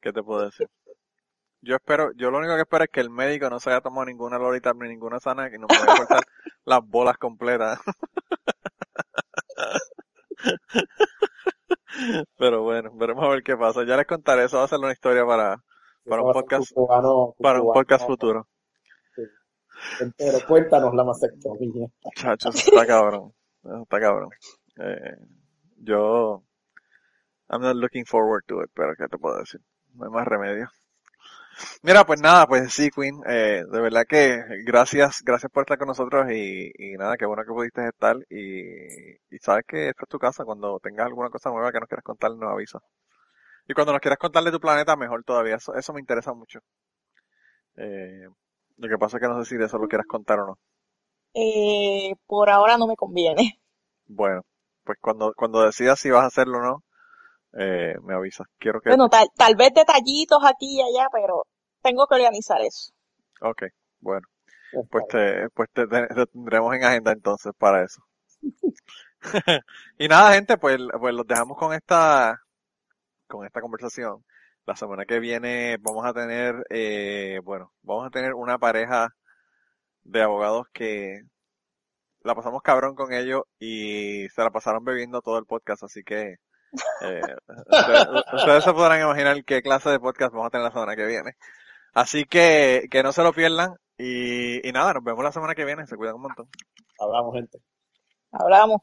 ¿Qué te puedo decir? Yo espero, yo lo único que espero es que el médico no se haya tomado ninguna lorita ni ninguna sana y no me vaya a cortar (laughs) las bolas completas. (laughs) Pero bueno, veremos a ver qué pasa. Ya les contaré, eso va a ser una historia para, para un podcast, para un podcast futuro. Entero. Cuéntanos la mastectomía. Chacho, eso está cabrón. Eso está cabrón. Eh, yo, I'm not looking forward to it, pero ¿qué te puedo decir? No hay más remedio. Mira, pues nada, pues sí, Queen, eh, de verdad que gracias, gracias por estar con nosotros y, y nada, qué bueno que pudiste estar y, sabes que esta es tu casa, cuando tengas alguna cosa nueva que nos quieras contar, nos avisas. Y cuando nos quieras contar de tu planeta, mejor todavía, eso, eso me interesa mucho. Eh, lo que pasa es que no sé si de eso lo quieras contar o no. Eh, por ahora no me conviene. Bueno, pues cuando, cuando decidas si vas a hacerlo o no, eh, me avisas. Quiero que, Bueno, tal, tal vez detallitos aquí y allá, pero tengo que organizar eso. ok, bueno, pues te, pues te, te- te tendremos en agenda entonces para eso. (laughs) y nada, gente, pues, pues los dejamos con esta, con esta conversación. La semana que viene vamos a tener, eh, bueno, vamos a tener una pareja de abogados que la pasamos cabrón con ellos y se la pasaron bebiendo todo el podcast, así que eh, (laughs) ustedes, ustedes se podrán imaginar qué clase de podcast vamos a tener la semana que viene. Así que que no se lo pierdan y, y nada, nos vemos la semana que viene, se cuidan un montón. Hablamos, gente. Hablamos.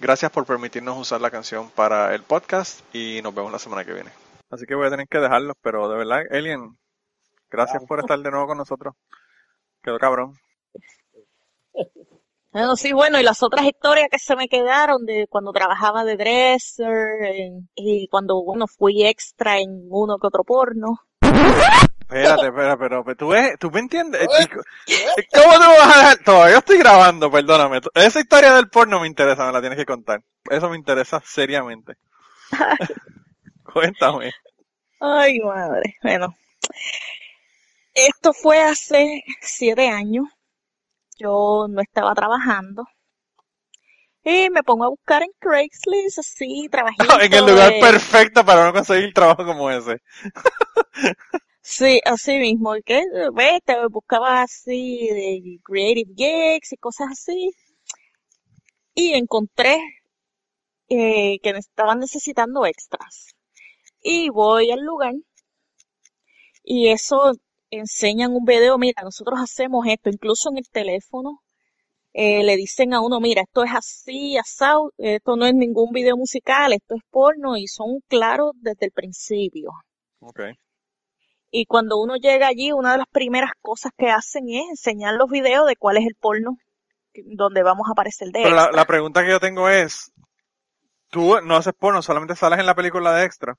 Gracias por permitirnos usar la canción para el podcast y nos vemos la semana que viene. Así que voy a tener que dejarlos, pero de verdad, Alien, gracias por estar de nuevo con nosotros. Quedó cabrón. (laughs) Bueno, sí, bueno, y las otras historias que se me quedaron de cuando trabajaba de dresser en- y cuando, bueno, fui extra en uno que otro porno. Espérate, espérate, pero, pero tú ves, tú me entiendes. chico? ¿Cómo te vas a dejar? Todavía estoy grabando, perdóname. Esa historia del porno me interesa, me la tienes que contar. Eso me interesa seriamente. (laughs) Cuéntame. Ay, madre. Bueno, esto fue hace siete años. Yo no estaba trabajando. Y me pongo a buscar en Craigslist, así, (laughs) trabajito. en el lugar de- perfecto para no conseguir trabajo como ese. (laughs) Sí, así mismo. ¿y ¿Qué? Ves, te buscaba así de creative gigs y cosas así. Y encontré eh, que estaban necesitando extras. Y voy al lugar y eso enseñan un video, mira, nosotros hacemos esto, incluso en el teléfono. eh, le dicen a uno, mira, esto es así, asado, esto no es ningún video musical, esto es porno y son claros desde el principio. Ok. Y cuando uno llega allí, una de las primeras cosas que hacen es enseñar los videos de cuál es el porno donde vamos a aparecer de Pero la, extra. la pregunta que yo tengo es, tú no haces porno, solamente sales en la película de extra.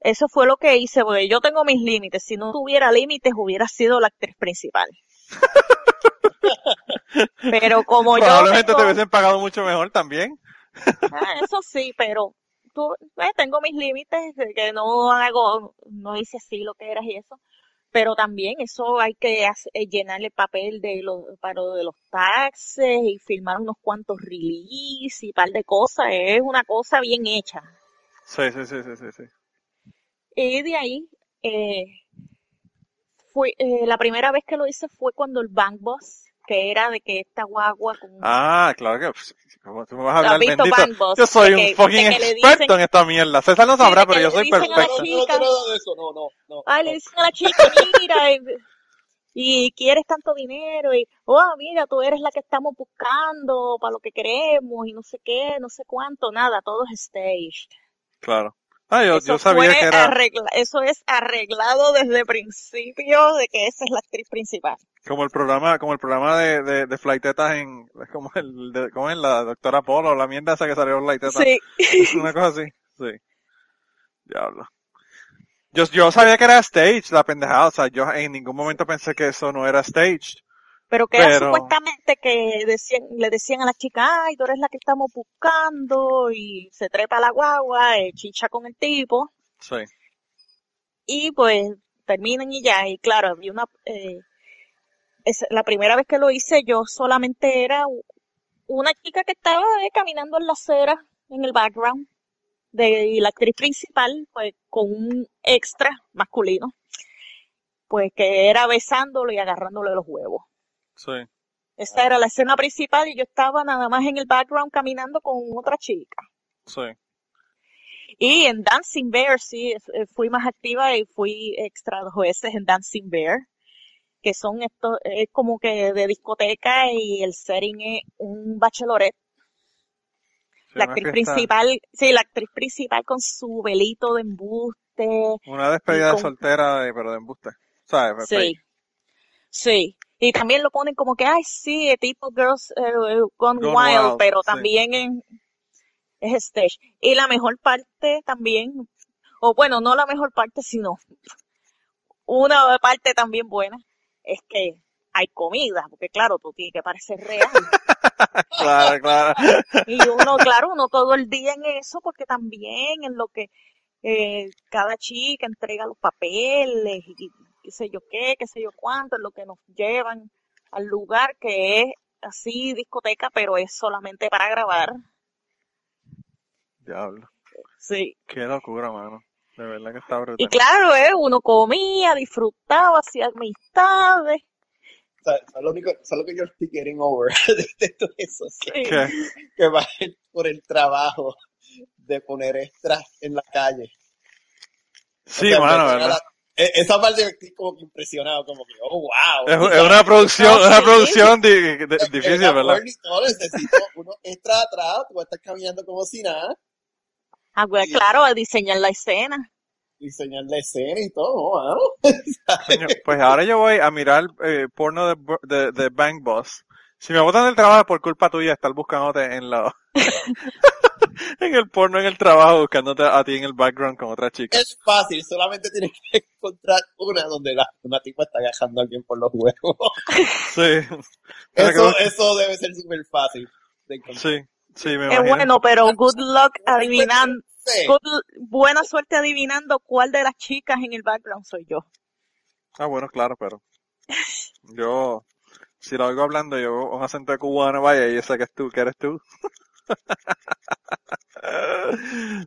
Eso fue lo que hice, porque yo tengo mis límites. Si no tuviera límites, hubiera sido la actriz principal. (laughs) Pero como yo Probablemente te hubiesen pagado mucho mejor también. Ah, eso sí, pero tú, eh, tengo mis límites que no hago, no hice así lo que eras y eso. Pero también eso hay que eh, llenarle papel de los, para lo de los taxes y firmar unos cuantos release y par de cosas. Es una cosa bien hecha. Sí, sí, sí, sí, sí. sí. Y de ahí, eh, fue, eh, la primera vez que lo hice fue cuando el Bank Bus, que era de que esta guagua con Ah, claro que, pues, ¿cómo tú me vas a ¿Lo has hablar, visto, bendito? Yo soy un fucking experto dicen- en esta mierda. César no sabrá, pero yo soy perfecto. No, no de eso, no, no, no. Ay, no. le dicen a la chica, mira, y, y quieres tanto dinero, y, oh, mira, tú eres la que estamos buscando para lo que queremos, y no sé qué, no sé cuánto, nada, todo es staged. Claro. Ah, yo, Eso yo sabía fue que era arregla- eso es arreglado desde el principio de que esa es la actriz principal. como el programa, como el programa de, de, de Flightetas en, es como el, de, como en la doctora Polo, la mierda esa que salió en Flightetas. Sí, (laughs) Una cosa así. Sí. Diablo. Yo, yo sabía que era stage, la pendejada. O sea, yo en ningún momento pensé que eso no era stage. Pero que era Pero- supuestamente que decían, le decían a la chica, ay, tú eres la que estamos buscando, y se trepa la guagua, eh, chicha con el tipo, Sí. y pues terminan y ya, y claro, había una, eh, es, la primera vez que lo hice yo solamente era una chica que estaba eh, caminando en la acera, en el background, de y la actriz principal, pues con un extra masculino, pues que era besándolo y agarrándole los huevos. Sí. Esa era la escena principal y yo estaba nada más en el background caminando con otra chica. Sí. Y en Dancing Bear sí, eh, fui más activa y fui extra dos veces en Dancing Bear, que son estos, es como que de discoteca y el setting es un bachelorette. Sí, La actriz principal, sí, la actriz principal con su velito de embuste. Una despedida con- soltera, de- pero de embuste. ¿Sabes? Sí, sí. Y también lo ponen como que, ay, sí, eh, tipo Girls eh, Gone, Gone Wild, Wild, pero sí. también en- es stage. Y la mejor parte también, o bueno, no la mejor parte, sino una parte también buena, es que hay comida, porque claro, tú tienes que parecer real. (laughs) Claro, claro. Y uno, claro, uno todo el día en eso, porque también en lo que eh, cada chica entrega los papeles y qué sé yo qué, qué sé yo cuánto, en lo que nos llevan al lugar que es así discoteca, pero es solamente para grabar. Diablo. Sí. Qué locura, mano. De verdad que está Y brutal. claro, eh, uno comía, disfrutaba, hacía amistades. ¿Sabes lo único, ¿sabes lo que yo estoy getting over (laughs) de todo eso? Sí. ¿Qué? Que va por el trabajo de poner extras en la calle. Sí, O sea, mano, ¿verdad? Esa parte estoy como que impresionado, como que, oh, wow. Es, una producción, No, una sí. producción di- di- en difícil, ¿verdad? todo, necesito uno extra atrás, tú estar caminando como si nada, Ah, pues, claro, a diseñar la escena. diseñar la escena y todo. Coño, Pues ahora yo voy a mirar eh, porno de, de, de Bank Boss. Si me botan del trabajo es por culpa tuya estar buscándote en la (laughs) en el porno en el trabajo buscándote a ti en el background con otra chica. Es fácil, solamente tienes que encontrar una donde la, una tipa está agajando a alguien por los huevos. Sí. (laughs) Eso, que- eso debe ser súper fácil de encontrar. sí, sí, me Es imagino. bueno, pero good luck adivinando, Sí. good- buena suerte adivinando cuál de las chicas en el background soy yo. Ah, bueno, claro, pero yo, si lo oigo hablando, yo un acento de cubano, vaya, y yo sé que es tú, que eres tú. (laughs)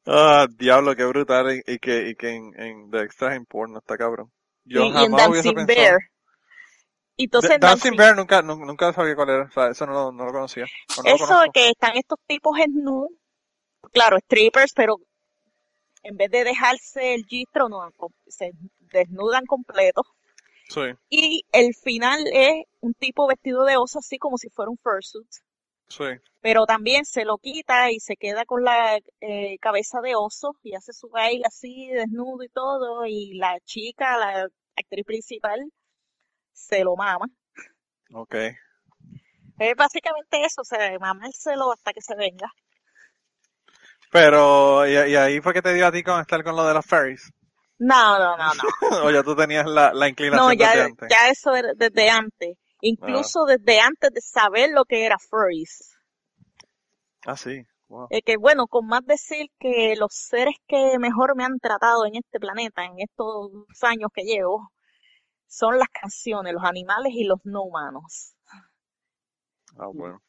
ah, diablo, qué brutal, y, y que, y que en, en de extras en porno está cabrón. Yo y, y en jamás hubiese Dancing pensado. Bear. Y entonces Da- en Dancing Dancing- Bear nunca, nunca, sabía cuál era, o sea, eso no, lo- no lo conocía. no lo Eso de conozco. que están estos tipos en nu, claro, strippers, pero en vez de dejarse el gistro, no, se desnudan completo. Sí, Y el final es un tipo vestido de oso, así como si fuera un fursuit. Sí. Pero también se lo quita y se queda con la eh, cabeza de oso y hace su baile así, desnudo y todo. Y la chica, la actriz principal, se lo mama. Ok. Es básicamente eso, o sea, mamárselo hasta que se venga. Pero, y, y ahí fue que te dio a ti con estar con lo de las fairies. No, no, no, no. (laughs) o ya tú tenías la, la inclinación No, ya, desde antes. ya eso era desde antes. Incluso desde antes de saber lo que era furries. Ah, sí. Wow. Eh, que bueno, con más decir que los seres que mejor me han tratado en este planeta, en estos años que llevo, son las canciones, los animales y los no humanos. Ah, bueno.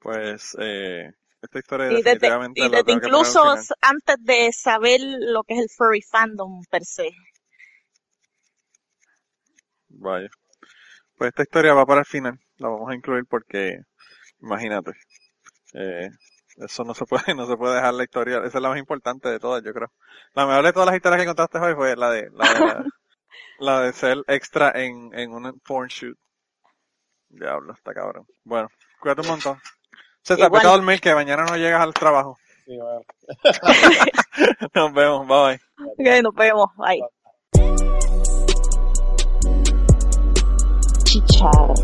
Pues, eh, esta historia Y desde, definitivamente y desde incluso antes de saber lo que es el furry fandom per se. Vaya. Pues esta historia va para el final. La vamos a incluir porque, imagínate, eh, eso no se puede, (laughs) no se puede dejar la historia. Esa es la más importante de todas, yo creo. La mejor de todas las historias que contaste hoy fue la de, la de, la, (laughs) la de ser extra en, en un porn shoot. Diablo, está cabrón. Bueno, cuídate un montón. César, Igual. vete a dormir que mañana no llegas al trabajo. Sí, bueno. (laughs) Nos vemos, bye bye. Ok, nos vemos. Bye. Chichara.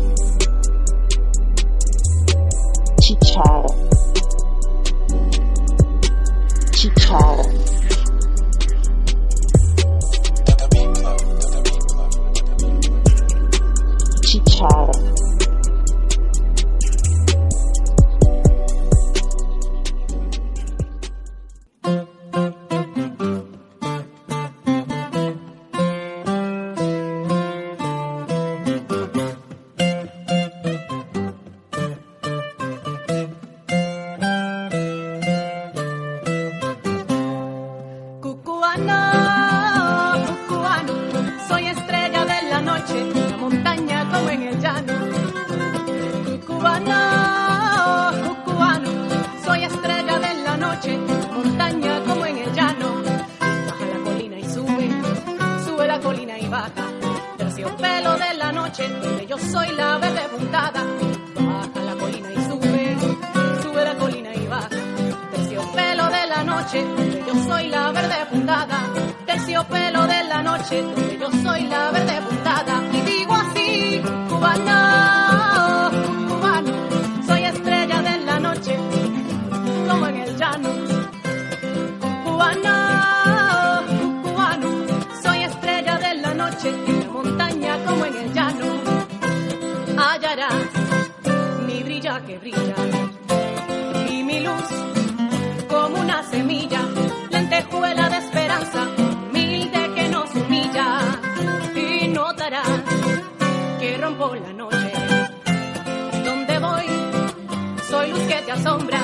Chichara. Chichara. Chichara. Montaña como en el llano. Hallarás mi brilla que brilla y mi luz como una semilla, lentejuela de esperanza, humilde que nos humilla. Y notarás que rompo la noche. Donde voy, soy luz que te asombra,